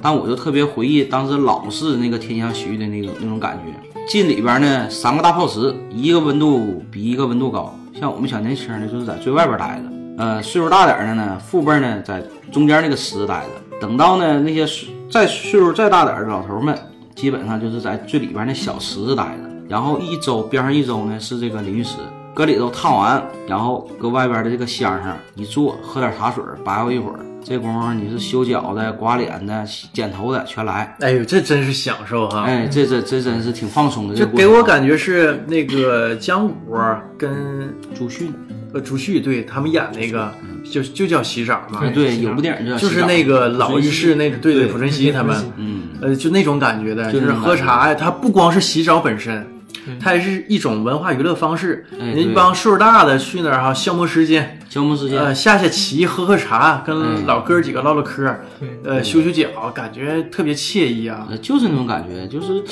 但我就特别回忆当时老式那个天香洗浴的那个那种感觉。进里边呢，三个大泡池，一个温度比一个温度高。像我们小年轻的，就是在最外边待着。呃，岁数大点的呢，父辈呢在中间那个池子待着。等到呢那些岁再岁数再大点的老头们，基本上就是在最里边那小池子待着。然后一周边上一周呢是这个淋浴池，搁里头烫完，然后搁外边的这个箱上一坐，喝点茶水，白活一会儿。这功夫你是修脚的、刮脸的、剪头的全来。哎呦，这真是享受哈！哎，这这这真是挺放松的。这给我感觉是那个姜武跟朱迅，呃朱旭对他们演那个就就叫洗澡嘛。对，有部电影叫就是那个老浴室那个，对对濮存昕他们，嗯，呃，就那种感觉的，就就是是喝茶呀，它不光是洗澡本身。它也是一种文化娱乐方式，哎人一帮岁数大的去那儿哈，消磨时间，消磨时间。呃，下下棋，喝喝茶，哎跟老哥几个唠唠嗑，呃，修修脚，感觉特别惬意啊。呃，就是那种感觉，就是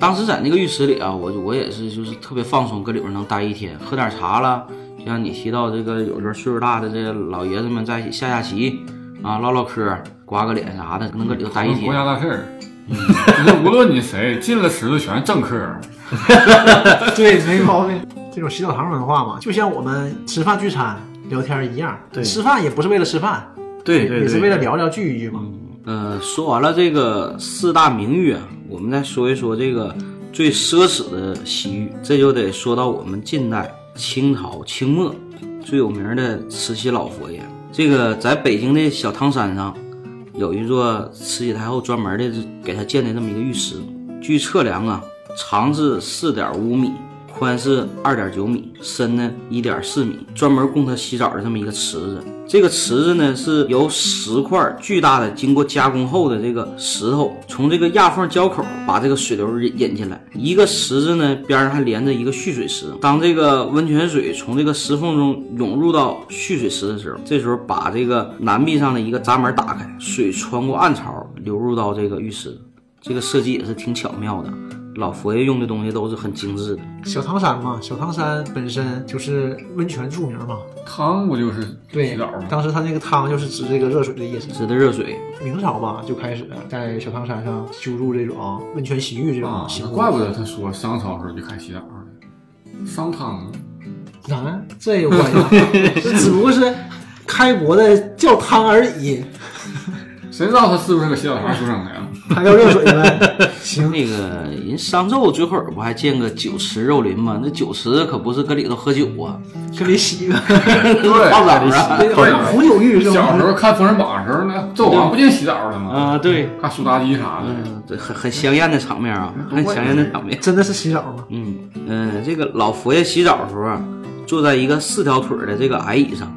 当时在那个浴池里啊，我我也是就是特别放松，搁里边能待一天，喝点茶了。就像你提到这个，有时候岁数大的这个老爷子们在一起下下棋啊，唠唠嗑，刮个脸啥的，能搁里头待一天。国家大事儿，就是无论你谁进了池子全是政客，对，没毛病。这种洗澡堂文化嘛，就像我们吃饭聚餐聊天一样。对吃饭也不是为了吃饭，对对也是为了，聊聊聚一聚嘛。呃，说完了这个四大名浴啊，我们再说一说这个最奢侈的洗浴，这就得说到我们近代清朝清末最有名的慈禧老佛爷。这个在北京的小汤山上有一座慈禧太后专门的给她建的这么一个浴池，据测量啊，长是四点五米。宽是二点九米，深呢一点四米，专门供他洗澡的这么一个池子。这个池子呢是由十块巨大的、经过加工后的这个石头，从这个压缝交口把这个水流引引进来。一个池子呢边上还连着一个蓄水池。当这个温泉水从这个石缝中涌入到蓄水池的时候，这时候把这个南壁上的一个闸门打开，水穿过暗槽流入到这个浴池。这个设计也是挺巧妙的。老佛爷用的东西都是很精致的。小汤山嘛，小汤山本身就是温泉著名嘛。汤不就是对洗澡吗？当时他那个汤就是指这个热水的意思。指的热水，明朝吧就开始在小汤山上修筑这种温泉洗浴这种啊行，为。怪不得他说商朝时候就开始洗澡了，商汤啊，这有关系？这只不过是开国的叫汤而已，谁知道他是不是个洗澡堂出生的呀？他要热水呗。行，那个人商纣最后不还建个酒池肉林吗？那酒池可不是搁里头喝酒啊，搁里洗个，对泡澡啊。好像红酒浴是小时？候看《封神榜》的时候那，纣王不就洗澡了吗？啊，对，看苏妲己啥的，嗯，这很很香艳的场面啊，很香艳的场面。真的是洗澡吗？嗯嗯、呃这个老佛爷洗澡的时候啊，坐在一个四条腿的这个矮椅上，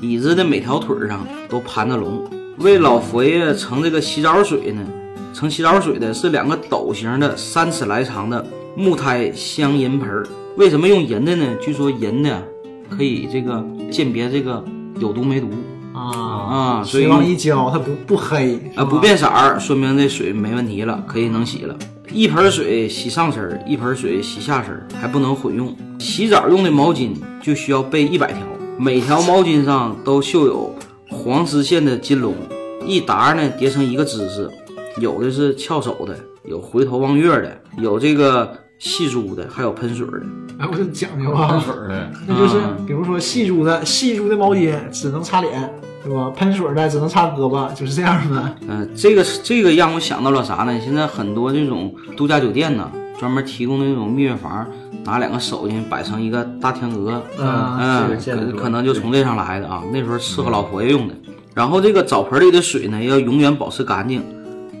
椅子的每条腿上都盘着龙。为老佛爷盛这个洗澡水呢，盛洗澡水的是两个斗形的三尺来长的木胎镶银盆儿。为什么用银的呢？据说银的可以这个鉴别这个有毒没毒啊，啊，所以水往一浇，它不不黑啊，不变色儿，说明这水没问题了，可以能洗了。一盆水洗上身儿，一盆水洗下身儿，还不能混用。洗澡用的毛巾就需要备一百条，每条毛巾上都绣有黄丝线的金龙，一沓呢叠成一个姿势，有的是翘手的，有回头望月的，有这个细珠的，还有喷水的。哎，我就讲究啊喷啊，水的，那就是啊比如说细珠的细珠的毛巾只能擦脸，对吧？喷水的只能擦胳膊，就是这样的。嗯、这个这个让我想到了啥呢？现在很多这种度假酒店呢，专门提供那种蜜月房，拿两个手巾摆成一个大天鹅，嗯可可能就从这上来的啊。那时候伺候老佛爷用的。然后这个澡盆里的水呢，要永远保持干净。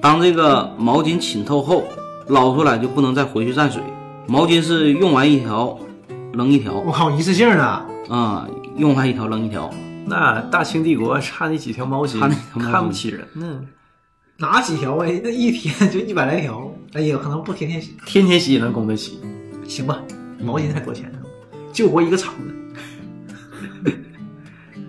当这个毛巾浸透后，捞出来就不能再回去蘸水。毛巾是用完一条扔一条，我靠，一次性的，啊、用完一条扔一条。那大清帝国差那几条毛巾差那条毛巾，看不起人呢。哪几条啊？那一天就一百来条，哎呀，可能不天天洗，天天洗也能供得起。行吧？毛巾才多钱呢？救活一个厂子。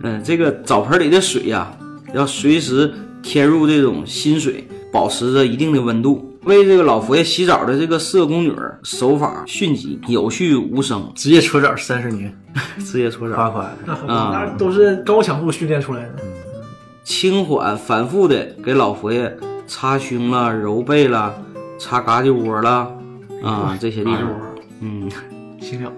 嗯，这个澡盆里的水呀、要随时添入这种新水，保持着一定的温度。为这个老佛爷洗澡的这个四个宫女儿手法迅疾、有序无声，职业搓澡三十年，直接搓澡，夸夸的。那很啊那都是高强度训练出来的。轻缓反复的给老佛爷擦胸了、揉背了、擦嘎肢窝了啊这些地方。嗯，行了，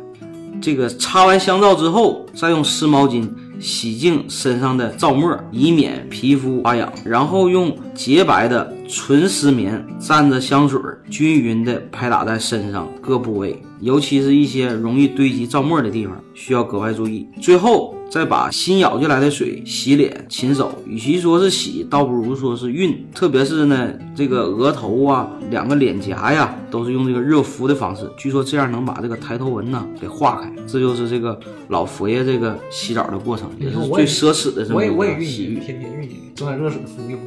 这个擦完香皂之后，再用湿毛巾洗净身上的皂沫，以免皮肤发痒。然后用洁白的纯丝棉蘸着香水，均匀的拍打在身上各部位，尤其是一些容易堆积皂沫的地方，需要格外注意。最后。再把新舀进来的水洗脸、勤手，与其说是洗，倒不如说是熨。特别是呢，这个额头啊、两个脸颊呀，都是用这个热敷的方式。据说这样能把这个抬头纹呢给化开。这就是这个老佛爷这个洗澡的过程，也是最奢侈的这么我也我也一个洗浴。天天熨浴，整点热水敷一敷。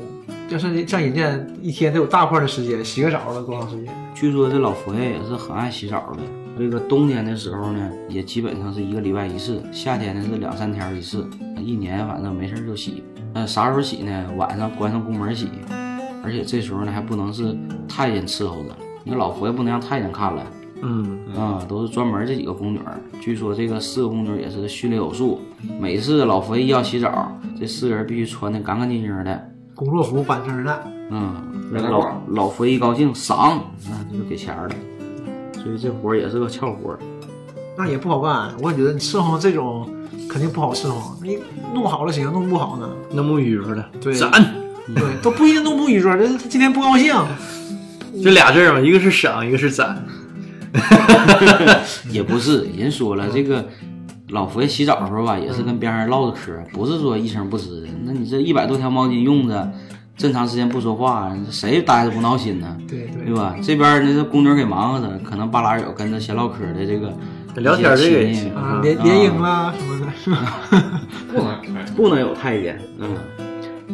就是像人家一天得有大块的时间，洗个澡了多长时间？据说这老佛爷也是很爱洗澡的。这个冬天的时候呢，也基本上是一个礼拜一次；夏天呢是两三天一次。一年反正没事就洗。呃，啥时候洗呢？晚上关上宫门洗。而且这时候呢还不能是太监伺候着，你老佛爷不能让太监看了。嗯啊，都是专门这几个宫女儿。据说这个四个宫女也是训练有素，每次老佛爷要洗澡，这四个人必须穿的干干净净的。工作服板正的，嗯，老老佛爷一高兴赏，那就是给钱儿的。所以这活儿也是个俏活儿。那也不好干。我觉得你伺候这种肯定不好伺候，你弄好了行，弄不好呢？弄不淤着的，对攒，对，都不一定弄不淤着，这他今天不高兴，就俩字儿嘛，一个是省，一个是攒。也不是，人说了，这个老佛爷洗澡的时候吧，也是跟边上唠着嗑，不是说一声不吱的。那你这一百多条毛巾用着，这么长时间不说话，谁待着不闹心呢？对对对吧？这边那这宫女给忙活着，可能半拉有跟着闲唠嗑的这个聊天这个也一些亲行啊，联联姻啦什么的，是吧？不能哎不能有太监，嗯。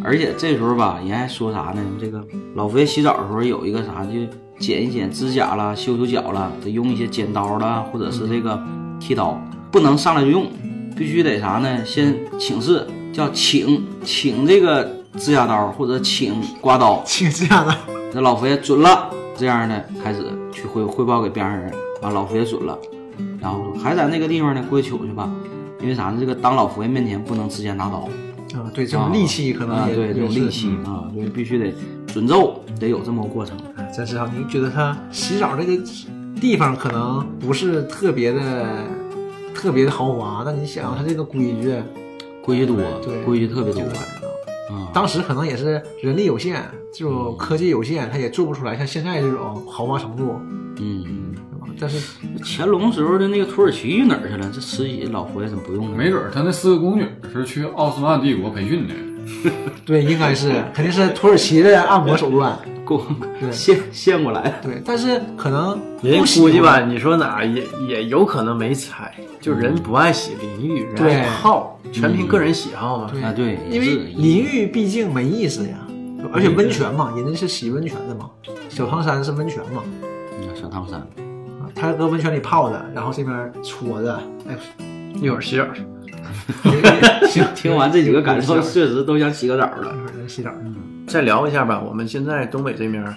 而且这时候吧，人还说啥呢？这个老佛爷洗澡的时候有一个啥，就剪一剪指甲啦、修修脚啦，得用一些剪刀啦，或者是这个剃刀，不能上来就用，必须得啥呢？先请示，叫请请这个指甲刀或者请刮刀，请指甲刀。那老佛爷准了，这样呢开始去汇汇报给边上人，完，老佛爷准了，然后说还在那个地方呢，过去取去吧，因为啥呢？这个当老佛爷面前不能直接拿刀。啊，对，这种利器可能也啊对这种利器嗯啊，所以必须得准咒，得有这么个过程。真是啊，你觉得他洗澡这个地方可能不是特别的特别的豪华，但你想他这个规矩，规矩多，对，规矩特别多当时可能也是人力有限，这种科技有限，他也做不出来像现在这种豪华程度，嗯，是吧？但是乾隆时候的那个土耳其去哪儿去了？这慈禧老佛爷怎么不用呢？没准儿他那四个宫女是去奥斯曼帝国培训的，对，应该是肯定是土耳其的按摩手段，过对。献献过来。对，但是可能 人估计吧，你说哪也也有可能没踩，就人不爱洗淋浴，人对爱泡，全凭个人喜好嘛。啊，对，因为淋浴毕竟没意思呀，而且温泉嘛，人家是洗温泉的嘛，小汤山是温泉嘛，嗯小汤山，啊，他搁温泉里泡着，然后这边搓着，哎，一会儿洗澡，行，听完这几个感受，确实都想洗个澡了。一会儿人洗澡，再聊一下吧。我们现在东北这面儿，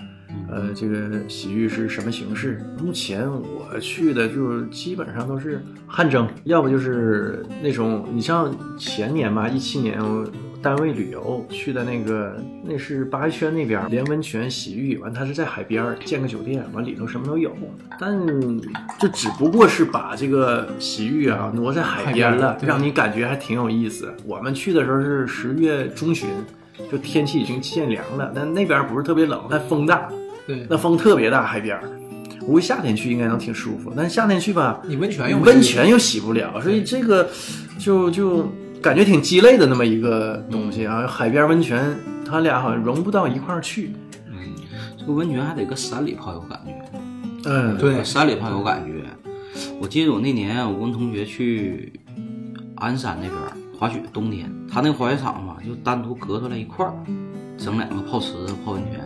呃，这个洗浴是什么形式？目前我去的就基本上都是汗蒸，要不就是那种，你像前年吧，一七年我单位旅游去的那个，那是八一圈那边连温泉洗浴，完它是在海边儿建个酒店，完里头什么都有，但就只不过是把这个洗浴啊挪在海边了，对让你感觉还挺有意思。我们去的时候是十月中旬。就天气已经渐凉了，但那边不是特别冷，但风大，对，那风特别大，海边儿。估计夏天去应该能挺舒服，但夏天去吧，你温泉又温泉又洗不了，所以这个就就感觉挺鸡肋的那么一个东西啊。海边温泉，它俩好像融不到一块儿去。嗯这个温泉还得搁山里泡有感觉，嗯，对山里泡有感觉。我记得我那年我跟同学去鞍山那边滑雪，冬天他那个滑雪场嘛，就单独隔出来一块儿，整两个泡池子泡温泉。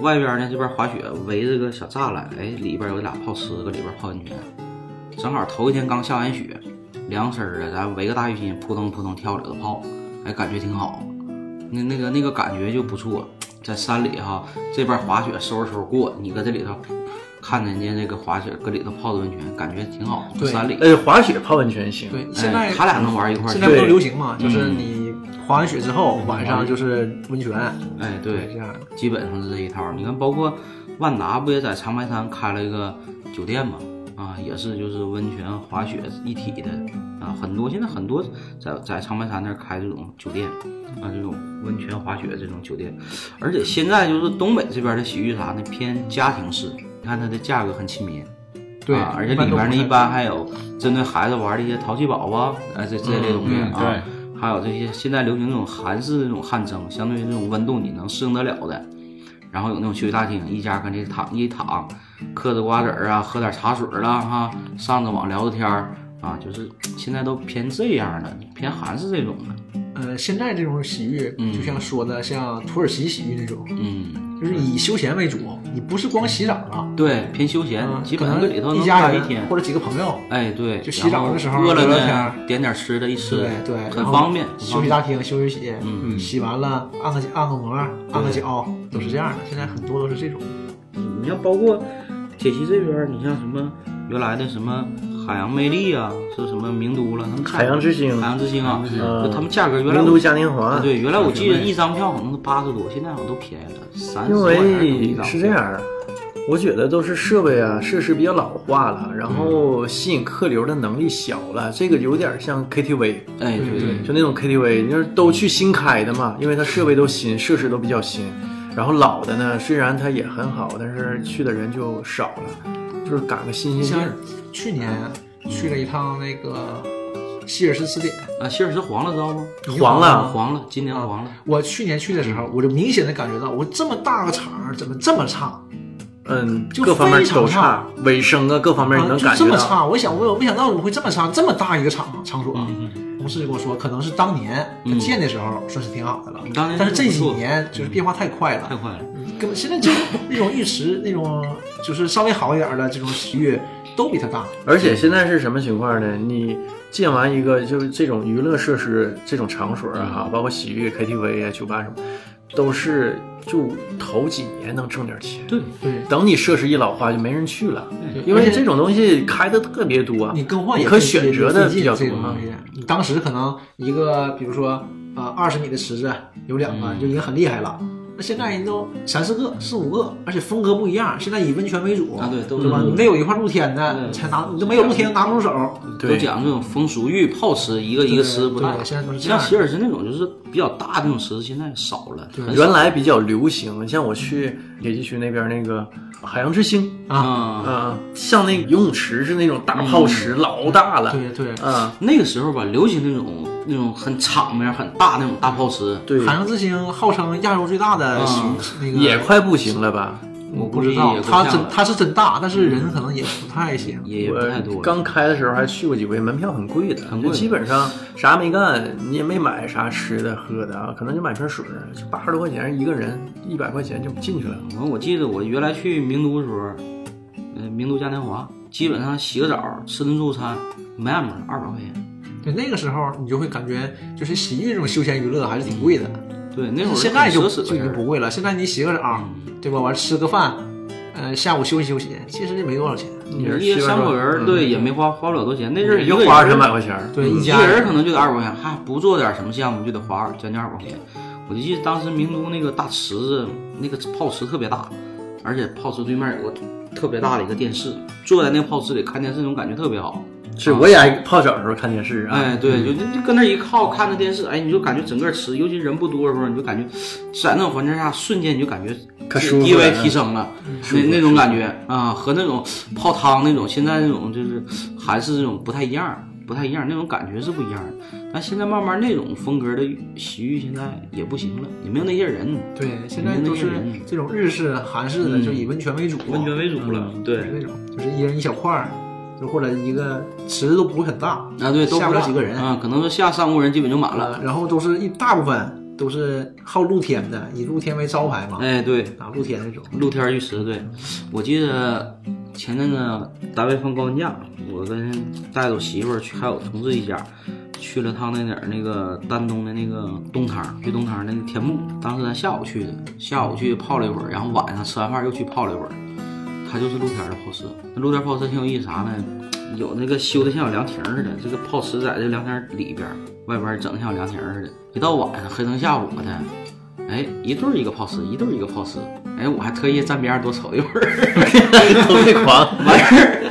外边呢这边滑雪围着个小栅栏，哎，里边有俩泡池，搁里边泡温泉。正好头一天刚下完雪，凉身儿的，咱围个大浴巾，扑通扑通跳里头泡，哎，感觉挺好。那那个那个感觉就不错，在山里哈，这边滑雪收拾收过，你搁这里头看人家那个滑雪，搁里头泡的温泉，感觉挺好。对山里，呃，滑雪泡温泉行，对，现在哎他俩能玩一块儿，现在不都流行嘛，就是嗯你滑完雪之后，晚上就是温泉，哎，对，这样。基本上是这一套。你看，包括万达不也在长白山开了一个酒店嘛？啊，也是就是温泉滑雪一体的啊，很多现在很多在在长白山那儿开这种酒店啊，这种温泉滑雪这种酒店，而且现在就是东北这边的洗浴啥呢，偏家庭式，你看它的价格很亲民。对啊，而且里边呢一般还有针对孩子玩的一些淘气堡啊，哎这这类东西嗯啊，还有这些现在流行那种韩式的这种汗蒸，相对于那种温度你能适应得了的。然后有那种休息大厅，一家跟这躺一躺，嗑着瓜子儿啊，喝点茶水儿啦哈，上着网聊着天儿啊，就是现在都偏这样的，偏韩式这种的。呃，现在这种洗浴，嗯就像说的，像土耳其洗浴那种，嗯，就是以休闲为主，你不是光洗澡了，对，偏休闲，嗯基可能本上这里头能一家人待一天。或者几个朋友，哎，对，就洗澡的时候饿了聊聊天呢，点点吃的，一吃对对，很然后方便。很休方便息大厅休息洗，嗯洗完了按个按个摩，按个脚，都是这样的。现在很多都是这种。你像包括铁西这边儿，你像什么原来的什么海洋魅力啊，是什么名都了，他们海洋之星。海洋之星啊，他们价格原来名都我嘉年华。啊，对，原来我记得一张票好像是八十多，现在好像都便宜了，三十因为张是这样的，我觉得都是设备啊设施比较老化了，然后嗯吸引客流的能力小了，这个有点像 KTV，哎，对对。就那种 KTV，你就是都去新开的嘛，因为它设备都新，设施都比较新。然后老的呢，虽然它也很好，但是去的人就少了，就是赶个新鲜劲像儿。去年去了一趟那个希尔斯词典，啊，希尔斯黄了，知道吗？黄了黄了，今年黄了。我去年去的时候，我就明显的感觉到，我这么大个场怎么这么差？嗯，就各方面非常都差，卫生啊各方面能感觉到。这么差。我想，我我没想到我会这么差，这么大一个场场所。嗯同事就跟我说，可能是当年他建的时候算是挺好的了，当年但是这几年就是变化太快了，太快了，根本现在就那种玉石那种就是稍微好一点的这种洗浴都比它大。而且现在是什么情况呢？你建完一个就是这种娱乐设施、这种场所啊，哈，包括洗浴、KTV 啊、酒吧什么，都是就头几年能挣点钱。对，对，等你设施一老化，就没人去了，对因为这种东西开的特别多，你更换你可也费选择的费比较多啊劲这种东。西。你当时可能一个，比如说呃二十米的池子有两个，嗯就已经很厉害了。那现在人都三四个、四五个，而且风格不一样。现在以温泉为主啊对都是吧？你得有一块露天的，你才拿，你都没有露天拿不出手。都，讲这种风俗浴、泡池，一个一个池不大对。现在都是像希尔斯那种就是比较大的那种池子，现在少了，原来比较流行，像我去铁西区那边那个海洋之星啊。像那个游泳池是那种大泡池，老大了。对对，嗯，那个时候吧，流行那种那种很场面很大那种大泡池，对，海洋之星号称亚洲最大的那个，也快不行了吧？我不知道它真它是真大，但是人可能也不太行。也也不太多。刚开的时候还去过几回，门票很贵的，很贵基本上啥没干，你也没买啥吃的喝的啊，可能就买瓶水，就八十多块钱一个人，一百块钱就进去了。我我记得我原来去名都的时候，呃，名都嘉年华，基本上洗个澡、吃顿自助餐，没按摩二百块钱。对，那个时候你就会感觉，就是洗浴这种休闲娱乐还是挺贵的。对，那会儿现在就就已经不贵了。现在你洗个澡，对吧？完吃个饭，呃，下午休息休息，其实也没多少钱。也是一七八十三口人对，也没花花不了多钱。那阵儿就花二三百块钱。对，一人可能就得二百块钱，还不做点什么项目就得花二将近二百块钱。我就记得当时名都那个大池子，那个泡池特别大，而且泡池对面有个特别大的一个电视，坐在那个泡池里看电视那种感觉特别好。是，我也爱泡澡的时候看电视啊。哎，对，就就就跟那一靠看着电视，哎，你就感觉整个池，尤其人不多的时候，你就感觉在那种环境下，瞬间你就感觉可舒地位提升了，那那种感觉啊，和那种泡汤那种现在那种就是还是这种不太一样，不太一样，那种感觉是不一样的。但现在慢慢那种风格的洗浴现在也不行了，也没有那些人，对，现在都是这种日式、韩式的，嗯就以温泉为主，温泉为主了，对那种，就是一人一小块儿，就或者一个池子都不会很大，啊，对，都下不了几个人啊，可能说下三五人基本就满了。呃，然后都是一大部分都是好露天的，以露天为招牌嘛，哎，对，啊，露天那种。露天浴池，对我记得前阵子单位放高温假，我跟带着我媳妇儿去，还有同事一家去了趟那点儿那个丹东的那个东汤，去东汤那个天幕。当时咱下午去的，下午去泡了一会儿，然后晚上吃完饭又去泡了一会儿。它就是露天的泡池，那露天泡池挺有意思啥呢？有那个修的像小凉亭似的，这个泡池在这凉亭里边，外边整的像凉亭似的。一到晚上黑灯瞎火的，哎，一对儿一个泡池，一对儿一个泡池，哎，我还特意站边上多瞅一会儿，偷窥狂。完事儿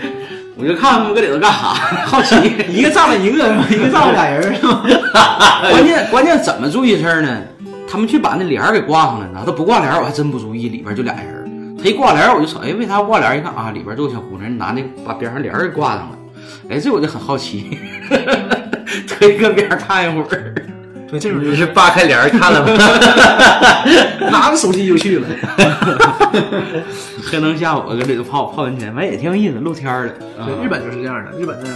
我就看他们搁里头干啥，好奇。一个站了一个，一个站了俩人，是吧？关键关键怎么注意事儿呢？他们去把那帘儿给挂上了呢，他不挂帘儿我还真不注意，里边就俩人儿。他一挂帘儿我就说，哎，为啥挂帘儿？一看啊，里边这个小姑娘，男的把边上帘儿给挂上了。哎，这我就很好奇，特意搁边上看一会儿。对，这种就是扒开帘儿看了吗？拿着手机就去了。黑灯瞎火搁里头泡泡温泉，反正也挺有意思，露天儿的。对，啊日本就是这样的。日本的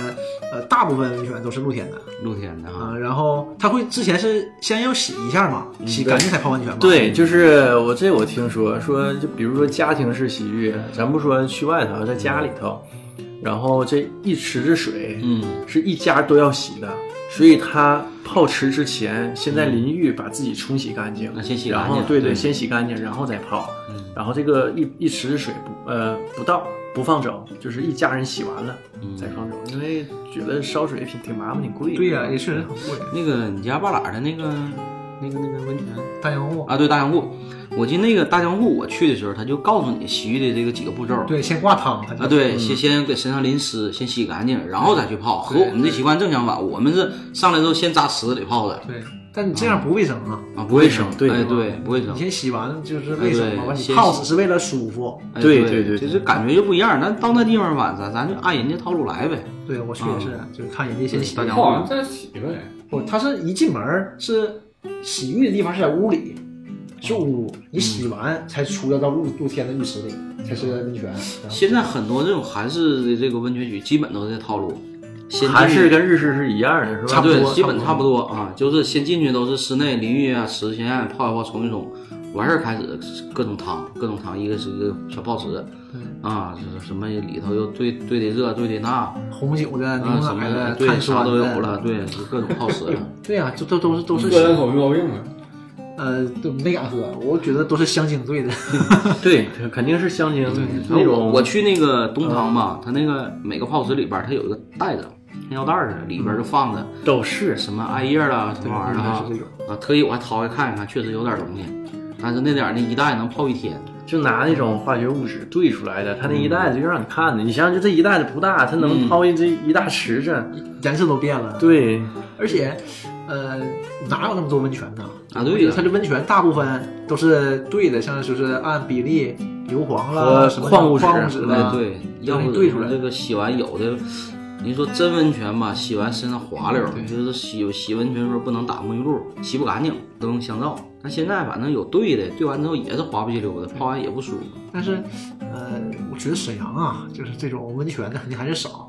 呃，大部分温泉都是露天的露天的哈，啊，然后他会之前是先要洗一下嘛，洗干净才泡温泉嘛。对，就是我这我听说说，就比如说家庭式洗浴，咱不说去外头，在家里头，然后这一池子水，嗯，是一家都要洗的，所以他泡池之前，先在淋浴把自己冲洗干净，那先洗然干净，后对对，先洗干净，然后再泡，嗯然后这个一一池的水不呃不倒不放走，就是一家人洗完了嗯再放走，因为觉得烧水挺挺麻烦挺贵的。对呀、也确实很贵。那个你家半拉的那个那个那个温泉大江户啊，对大江户，我记得那个大江户我去的时候，他就告诉你洗浴的这个几个步骤。对，先挂汤，啊，对，先先给身上淋湿，先洗干净，然后再去泡。和我们的习惯正相反，我们是上来之后先扎池子里泡的对，但你这样不卫生啊！啊，不卫生，对哎对，不卫生你，先洗完就是卫生嘛，完你泡只是为了舒服。哎对对对对就是感觉就不一样。那到那地方吧，咱咱就按人家套路来呗。对我去也是，就是看人家先洗大。江泡完再洗呗。不，他是一进门是洗浴的地方是在屋里，是屋，你洗完才出来到露露天的浴池里，才是温泉。现在很多这种韩式的这个温泉区，基本都是这套路。先韩式跟日式是一样的，是吧？差不多对，基本差差不多啊，就是先进去都是室内淋浴啊，池先按泡一泡，冲一冲，完事儿开始各种汤，各种汤，一个是一个小泡池，啊，就是什么里头又兑兑的热，兑的那，红酒的、什么奶的、对，碳啥酸都有了，。对，就各种泡池。对呀、这都都是都是个人口味毛病啊。呃，都没敢喝，我觉得都是香精兑的。对，肯定是香精那种。我去那个东汤吧，它那个每个泡池里边儿它有一个袋子，像药袋儿似的，里边儿就放着都是什么艾叶啦，什么玩意儿啊是这种。啊，特意我还掏开看一看，确实有点东西，但是那点儿那一袋能泡一天。就拿那种化学物质兑出来的，它那一袋子就让你看的。你想想，就这一袋子不大，它能嗯泡一这一大池子。颜色都变了。，对，而且，呃，哪有那么多温泉呢？啊对呀它的温泉大部分都是兑的，像就是按比例硫磺了、和什么矿物质矿物质对，要不兑出来这个洗完有的，你说真温泉吧，洗完身上滑溜儿，就是洗洗温泉时候不能打沐浴露，洗不干净，都用香皂。但现在反正有兑的，兑完之后也是滑不溜的，泡完也不舒服。但是，呃，我觉得沈阳啊，就是这种温泉的肯定还是少。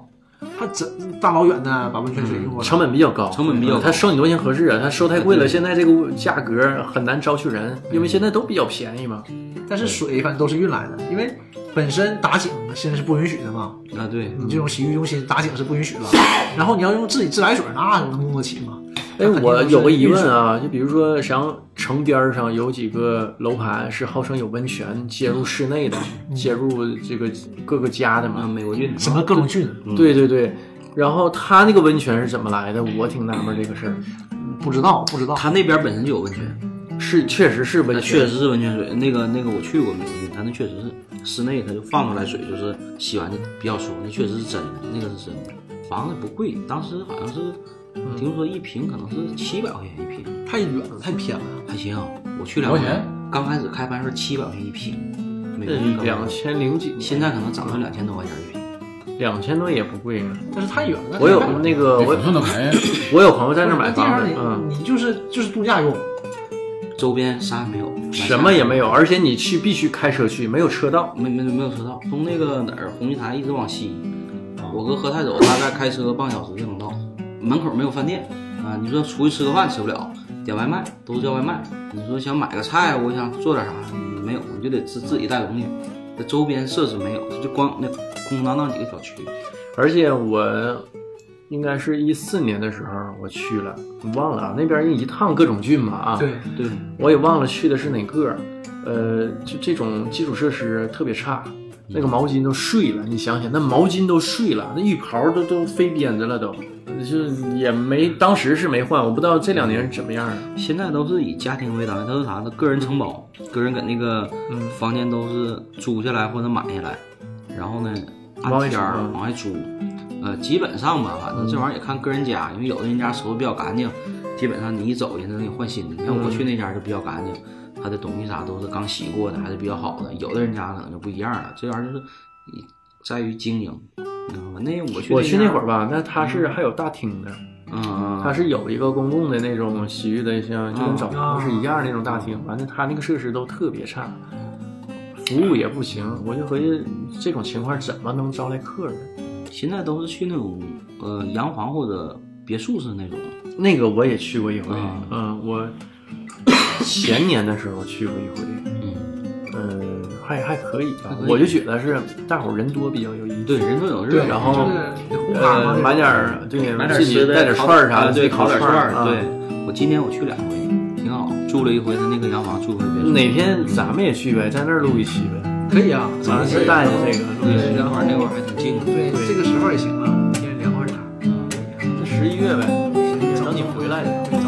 他这大老远的把温泉水用过来，成本比较高，成本比较高它收你多少钱合适啊？他收太贵了，现在这个价格很难招去人，因为现在都比较便宜嘛。但是水反正都是运来的，因为本身打井现在是不允许的嘛。啊，对，你这种洗浴中心打井是不允许的，然后你要用自己自来水，那能弄得起吗？哎，我有个疑问啊，就比如说像城边儿上有几个楼盘是号称有温泉接入室内的，接入这个各个家的啊，嘛？美国郡，什么各种菌，对对对。然后他那个温泉是怎么来的？我挺纳闷这个事儿。不知道不知道。他那边本身就有温泉，是，确实是温泉，确实是温泉水。那个那个我去过美国郡，他那确实是室内他就放出来水，就是洗完就比较舒服，那确实是真的，那个是真的。房子不贵，当时好像是听说一平可能是七百块钱一平，太远了，太偏了。还行。我去两回多少钱，刚开始开盘时候七百块钱一平，美这国菌刚两千零几，现在可能涨到两千多块钱一平。两千多也不贵呢。但是太远了。我有那个我比抚顺都便宜。我有朋友在那买房子嗯，你就是就是度假用，周边啥也没有，什么也没有，而且你去必须开车去，没有车道。没没没有车道，从那个哪儿红旗台一直往西，我哥和太走大概开车半个小时就能到。门口没有饭店啊，你说出去吃个饭吃不了，点外卖都是叫外卖。你说想买个菜，我想做点啥，没有，你就得自自己带东西。这周边设施没有，就光那空荡荡几个小区。而且我应该是一四年的时候我去了，忘了啊，那边一趟各种郡嘛啊，对，对，我也忘了去的是哪个。呃，就这种基础设施特别差，那个毛巾都碎了。你想想，那毛巾都碎了，那浴袍都都飞鞭子了都，就是也没当时是没换，我不知道这两年是怎么样啊。现在都是以家庭为单位，都是啥呢？个人承包，个人给那个嗯房间都是租下来或者买下来，然后呢按天往外租。呃，基本上吧，反正这玩意儿也看个人家，因为有的人家收拾比较干净，基本上你一走，人家能给你换新的。你像我去那家就比较干净，他的东西啥都是刚洗过的，还是比较好的。有的人家可能就不一样了，这玩意儿就是以在于经营，你知道吗？那我去我去那会儿，吧，那他是还有大厅的，嗯嗯，它是有一个公共的那种洗浴的，像就跟澡堂是一样那种大厅，完了他那个设施都特别差，服务也不行，我就合计这种情况怎么能招来客人？现在都是去那种呃洋房或者别墅式那种。那个我也去过一回，啊嗯，我 前年的时候去过一回，还还可以吧还可以我就觉得是大伙人多比较有意思，对，人多有对，热闹。然后买点儿对，买点自己吃的，带点烤串儿啥的，啊对，烤点串串儿。啊对，我今年我去两回，挺好，住了一回他那个洋房，住一回别墅。哪天咱们也去呗，在那儿录一期呗，可以啊，咱是带着这个录一期对，那会儿那会儿还挺近的。对这个时候也行啊，天凉快点儿。那十一月呗，等你回来的。